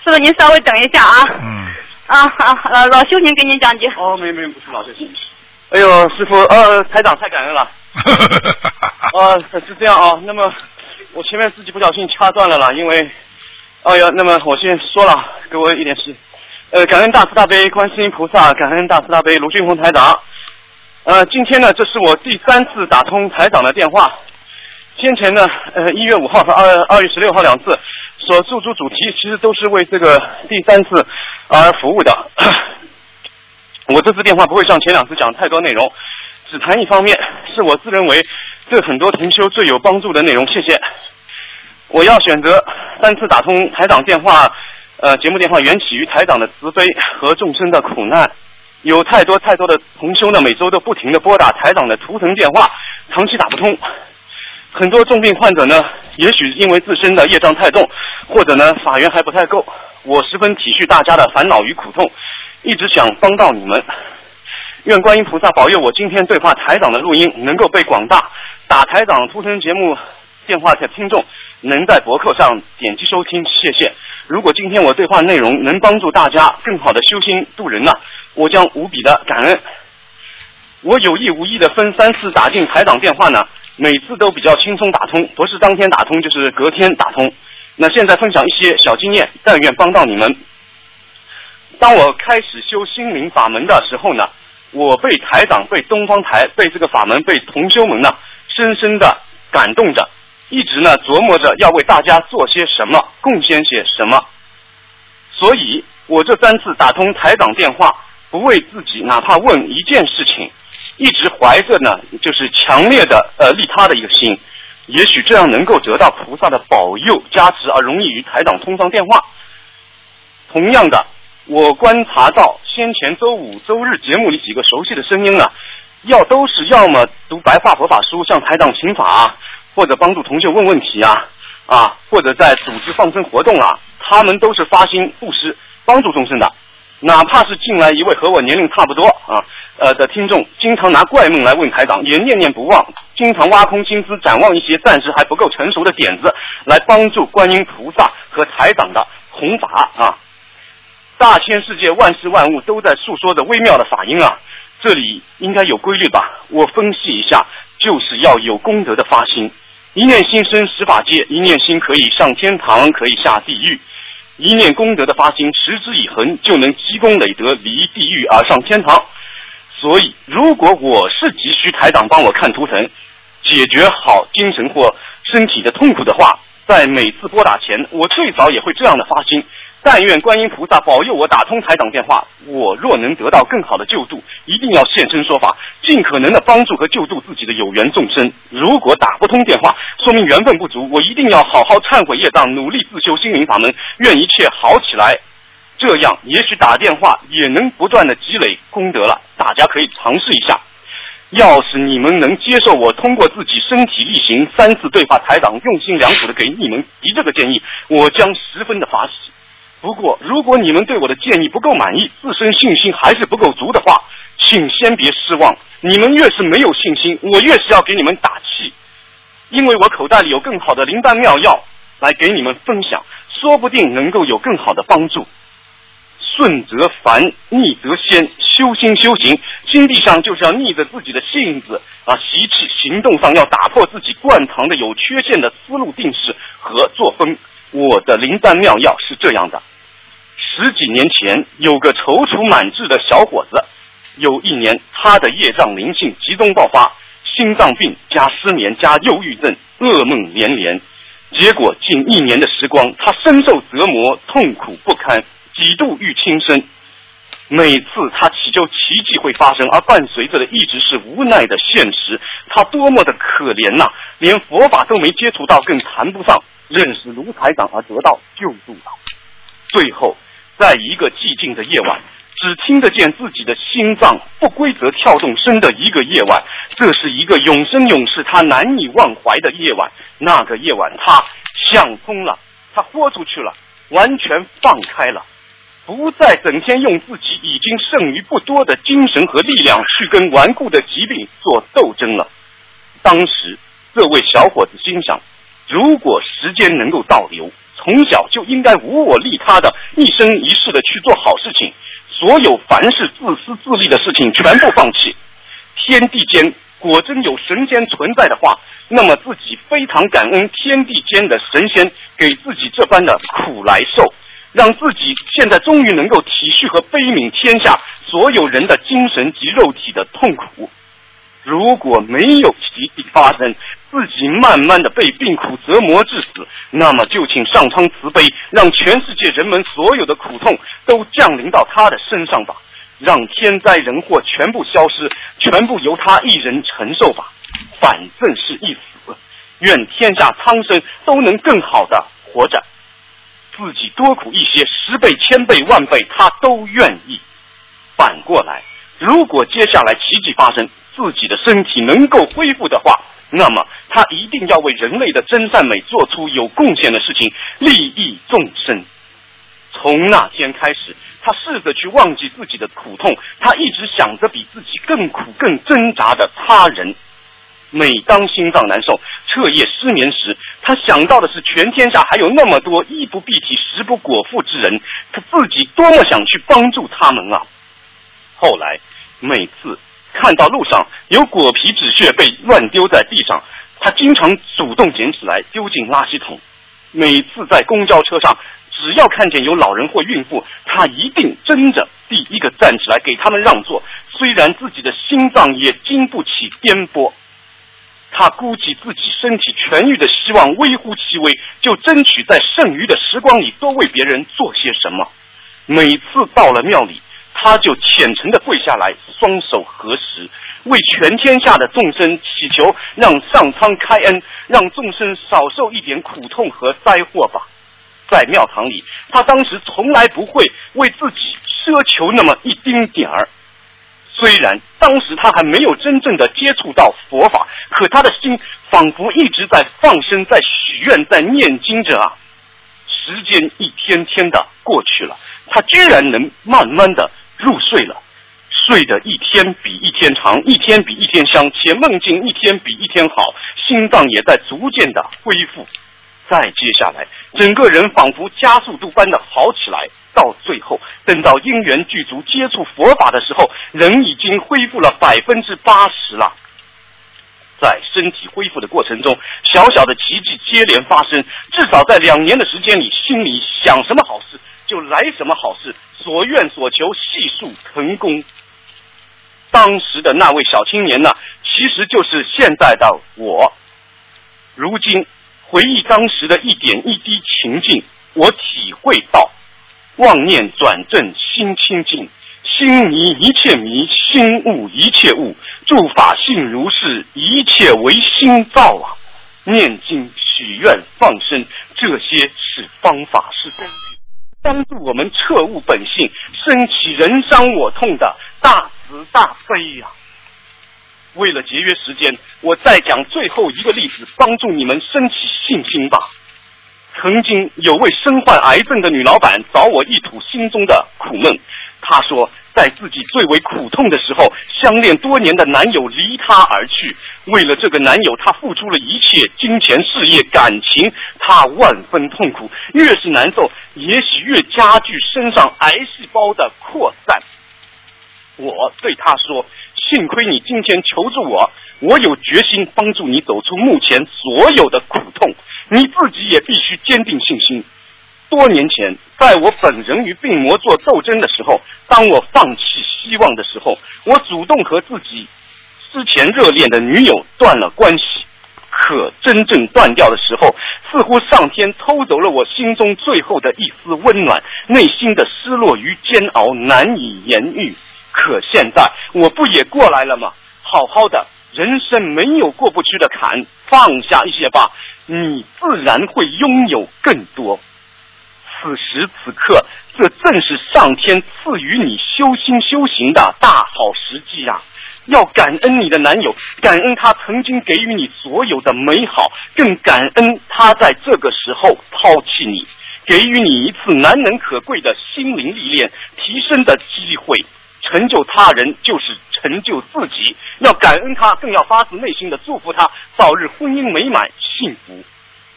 师傅您稍微等一下啊。嗯。啊啊，老修行给您讲解。哦，没没不是老修行。哎呦，师傅，呃，台长太感恩了。啊，是这样啊。那么我前面自己不小心掐断了啦，因为，哎呀，那么我先说了，给我一点时。呃，感恩大慈大悲观世音菩萨，感恩大慈大悲卢俊宏台长。呃，今天呢，这是我第三次打通台长的电话。先前呢，呃，一月五号和二二月十六号两次所诉诸主题，其实都是为这个第三次而服务的。我这次电话不会像前两次讲太多内容，只谈一方面，是我自认为对很多同修最有帮助的内容。谢谢。我要选择三次打通台长电话，呃，节目电话缘起于台长的慈悲和众生的苦难。有太多太多的同修呢，每周都不停的拨打台长的图腾电话，长期打不通。很多重病患者呢，也许因为自身的业障太重，或者呢法缘还不太够。我十分体恤大家的烦恼与苦痛，一直想帮到你们。愿观音菩萨保佑我今天对话台长的录音能够被广大打台长出生节目电话的听众能在博客上点击收听，谢谢。如果今天我对话内容能帮助大家更好的修心度人呢，我将无比的感恩。我有意无意的分三次打进台长电话呢。每次都比较轻松打通，不是当天打通就是隔天打通。那现在分享一些小经验，但愿帮到你们。当我开始修心灵法门的时候呢，我被台长、被东方台、被这个法门、被同修们呢，深深的感动着，一直呢琢磨着要为大家做些什么，贡献些什么。所以，我这三次打通台长电话，不为自己，哪怕问一件事情。一直怀着呢，就是强烈的呃利他的一个心，也许这样能够得到菩萨的保佑加持，而容易与台长通上电话。同样的，我观察到先前周五、周日节目里几个熟悉的声音呢，要都是要么读白话佛法书向台长请法啊，或者帮助同学问问题啊，啊，或者在组织放生活动啊，他们都是发心布施帮助众生的。哪怕是进来一位和我年龄差不多啊，呃的听众，经常拿怪梦来问台长，也念念不忘，经常挖空心思展望一些暂时还不够成熟的点子，来帮助观音菩萨和台长的弘法啊。大千世界万事万物都在诉说着微妙的法音啊，这里应该有规律吧？我分析一下，就是要有功德的发心，一念心生十法界，一念心可以上天堂，可以下地狱。一念功德的发心，持之以恒，就能积功累德，离地狱而上天堂。所以，如果我是急需台长帮我看图腾，解决好精神或身体的痛苦的话，在每次拨打前，我最早也会这样的发心。但愿观音菩萨保佑我打通台长电话。我若能得到更好的救度，一定要现身说法，尽可能的帮助和救度自己的有缘众生。如果打不通电话，说明缘分不足。我一定要好好忏悔业障，努力自修心灵法门，愿一切好起来。这样，也许打电话也能不断的积累功德了。大家可以尝试一下。要是你们能接受我通过自己身体力行三次对话台长，用心良苦的给你们提这个建议，我将十分的发喜。不过，如果你们对我的建议不够满意，自身信心还是不够足的话，请先别失望。你们越是没有信心，我越是要给你们打气，因为我口袋里有更好的灵丹妙药来给你们分享，说不定能够有更好的帮助。顺则凡，逆则仙。修心修行，心地上就是要逆着自己的性子啊，习气；行动上要打破自己惯常的有缺陷的思路定式和作风。我的灵丹妙药是这样的。十几年前，有个踌躇满志的小伙子，有一年他的业障灵性集中爆发，心脏病加失眠加忧郁症，噩梦连连。结果近一年的时光，他深受折磨，痛苦不堪，几度欲轻生。每次他祈求奇迹会发生，而伴随着的一直是无奈的现实。他多么的可怜呐，连佛法都没接触到，更谈不上认识卢台长而得到救助了。最后。在一个寂静的夜晚，只听得见自己的心脏不规则跳动声的一个夜晚，这是一个永生永世他难以忘怀的夜晚。那个夜晚，他想通了，他豁出去了，完全放开了，不再整天用自己已经剩余不多的精神和力量去跟顽固的疾病做斗争了。当时，这位小伙子心想：如果时间能够倒流。从小就应该无我利他的，一生一世的去做好事情，所有凡是自私自利的事情全部放弃。天地间果真有神仙存在的话，那么自己非常感恩天地间的神仙给自己这般的苦来受，让自己现在终于能够体恤和悲悯天下所有人的精神及肉体的痛苦。如果没有奇迹发生，自己慢慢的被病苦折磨致死，那么就请上苍慈悲，让全世界人们所有的苦痛都降临到他的身上吧，让天灾人祸全部消失，全部由他一人承受吧。反正是一死，愿天下苍生都能更好的活着，自己多苦一些，十倍、千倍、万倍，他都愿意。反过来，如果接下来奇迹发生，自己的身体能够恢复的话，那么他一定要为人类的真善美做出有贡献的事情，利益众生。从那天开始，他试着去忘记自己的苦痛，他一直想着比自己更苦、更挣扎的他人。每当心脏难受、彻夜失眠时，他想到的是全天下还有那么多衣不蔽体、食不果腹之人，他自己多么想去帮助他们啊！后来，每次。看到路上有果皮纸屑被乱丢在地上，他经常主动捡起来丢进垃圾桶。每次在公交车上，只要看见有老人或孕妇，他一定争着第一个站起来给他们让座。虽然自己的心脏也经不起颠簸，他估计自己身体痊愈的希望微乎其微，就争取在剩余的时光里多为别人做些什么。每次到了庙里。他就虔诚的跪下来，双手合十，为全天下的众生祈求，让上苍开恩，让众生少受一点苦痛和灾祸吧。在庙堂里，他当时从来不会为自己奢求那么一丁点儿。虽然当时他还没有真正的接触到佛法，可他的心仿佛一直在放生，在许愿，在念经着啊。时间一天天的过去了，他居然能慢慢的。入睡了，睡得一天比一天长，一天比一天香，且梦境一天比一天好，心脏也在逐渐的恢复。再接下来，整个人仿佛加速度般的好起来，到最后，等到因缘具足接触佛法的时候，人已经恢复了百分之八十了。在身体恢复的过程中，小小的奇迹接连发生，至少在两年的时间里，心里想什么好事。就来什么好事，所愿所求悉数成功。当时的那位小青年呢，其实就是现在的我。如今回忆当时的一点一滴情境，我体会到：妄念转正心清净，心迷一切迷，心悟一切悟。诸法性如是，一切唯心造啊！念经、许愿、放生，这些是方法，是工具。帮助我们彻悟本性，升起人伤我痛的大慈大悲呀！为了节约时间，我再讲最后一个例子，帮助你们升起信心吧。曾经有位身患癌症的女老板找我一吐心中的苦闷，她说。在自己最为苦痛的时候，相恋多年的男友离她而去。为了这个男友，她付出了一切金钱、事业、感情，她万分痛苦。越是难受，也许越加剧身上癌细胞的扩散。我对她说：“幸亏你今天求助我，我有决心帮助你走出目前所有的苦痛。你自己也必须坚定信心。”多年前，在我本人与病魔做斗争的时候，当我放弃希望的时候，我主动和自己之前热恋的女友断了关系。可真正断掉的时候，似乎上天偷走了我心中最后的一丝温暖，内心的失落与煎熬难以言喻。可现在，我不也过来了吗？好好的人生没有过不去的坎，放下一些吧，你自然会拥有更多。此时此刻，这正是上天赐予你修心修行的大好时机啊！要感恩你的男友，感恩他曾经给予你所有的美好，更感恩他在这个时候抛弃你，给予你一次难能可贵的心灵历练、提升的机会。成就他人就是成就自己，要感恩他，更要发自内心的祝福他早日婚姻美满幸福。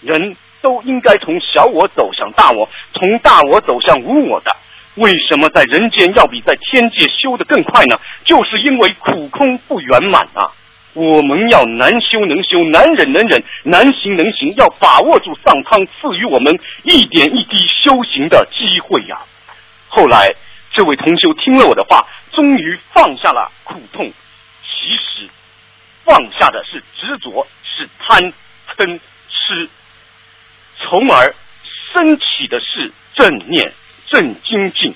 人。都应该从小我走向大我，从大我走向无我的。为什么在人间要比在天界修得更快呢？就是因为苦空不圆满啊！我们要难修能修，难忍能忍，难行能行，要把握住上苍赐予我们一点一滴修行的机会呀。后来，这位同修听了我的话，终于放下了苦痛。其实，放下的是执着，是贪嗔，从而升起的是正念、正精进，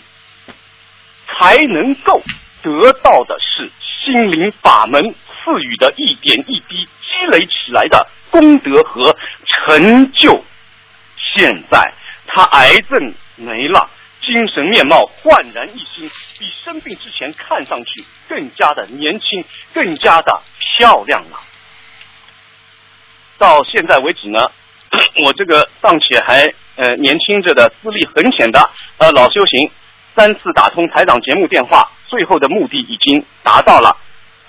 才能够得到的是心灵法门赐予的一点一滴积累起来的功德和成就。现在他癌症没了，精神面貌焕然一新，比生病之前看上去更加的年轻，更加的漂亮了。到现在为止呢，我这个尚且还呃年轻着的资历很浅的呃老修行，三次打通台长节目电话，最后的目的已经达到了。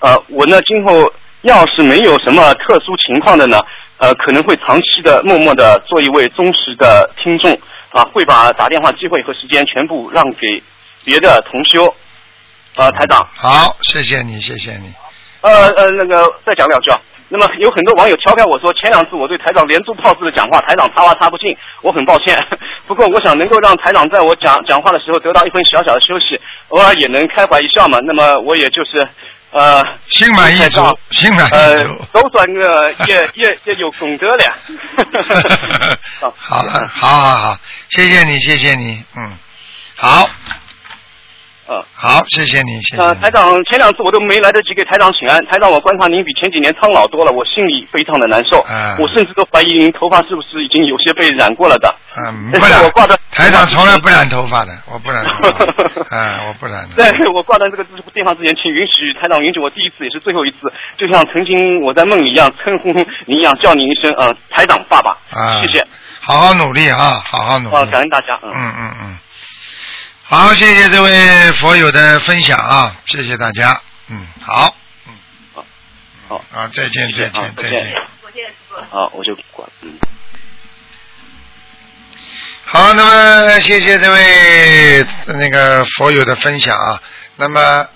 呃，我呢今后要是没有什么特殊情况的呢，呃，可能会长期的默默的做一位忠实的听众啊，会把打电话机会和时间全部让给别的同修。呃，台长，好，谢谢你，谢谢你。呃呃，那个再讲两句啊。那么有很多网友调侃我说，前两次我对台长连珠炮似的讲话，台长插话插不进，我很抱歉。不过我想能够让台长在我讲讲话的时候得到一份小小的休息，偶尔也能开怀一笑嘛。那么我也就是呃，心满意足，心满呃意足。，都算个也也也有功德了。好了，好好好，谢谢你，谢谢你，嗯，好，嗯，好，谢谢你，谢谢呃，台长前两次我都没来得及给台长请安，台长我观察您比前几年苍老多了，我心里非常的难受，啊。我甚至都怀疑您头发是不是已经有些被染过了的。嗯，但不染是我挂的台长从来不染头发的，我不染头发，啊，我不染的。在我挂断这个电话之前，请允许台长允许我第一次也是最后一次，就像曾经我在梦里一样称呼您一样，叫您一声呃台长爸爸，啊，谢谢，好好努力啊，好好努啊，力。感恩大家，嗯。嗯嗯嗯，好，谢谢这位佛友的分享啊，谢谢大家，嗯，好，嗯，好，好啊，再见再见啊再再见见。好，我就挂，嗯。好，那么谢谢这位那个佛友的分享啊。那么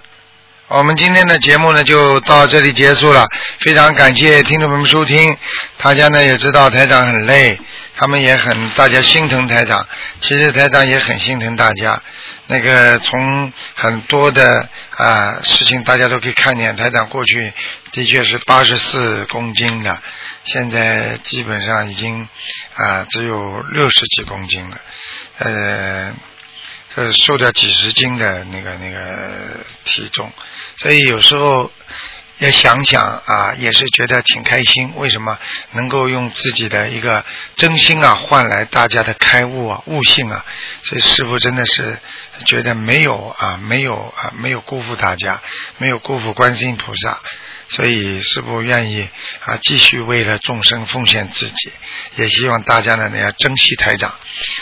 我们今天的节目呢就到这里结束了，非常感谢听众朋友们收听。大家呢也知道台长很累，他们也很大家心疼台长，其实台长也很心疼大家。那个从很多的啊事情大家都可以看见，台长过去的确是八十四公斤的，现在基本上已经啊只有六十几公斤了，呃，呃瘦掉几十斤的那个那个体重，所以有时候也想想啊，也是觉得挺开心。为什么能够用自己的一个真心啊，换来大家的开悟啊、悟性啊？所以师傅真的是觉得没有啊，没有啊，没有辜负大家，没有辜负观世音菩萨。所以师傅愿意啊，继续为了众生奉献自己，也希望大家呢你要珍惜台长。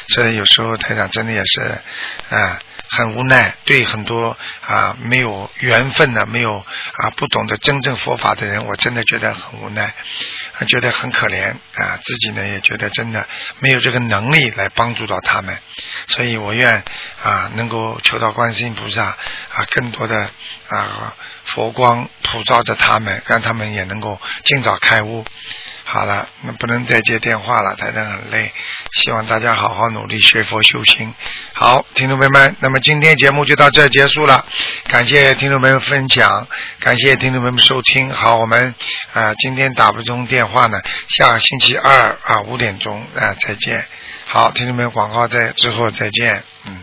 所以有时候台长真的也是啊。很无奈，对很多啊没有缘分的、没有啊不懂得真正佛法的人，我真的觉得很无奈，觉得很可怜啊，自己呢也觉得真的没有这个能力来帮助到他们，所以我愿啊能够求到观世音菩萨啊更多的啊佛光普照着他们，让他们也能够尽早开悟。好了，那不能再接电话了，台长很累，希望大家好好努力学佛修心。好，听众朋友们，那么今天节目就到这结束了，感谢听众朋友分享，感谢听众朋友们收听。好，我们啊、今天打不通电话呢，下星期二啊五点钟啊、再见。好，听众朋友，广告在之后再见，嗯。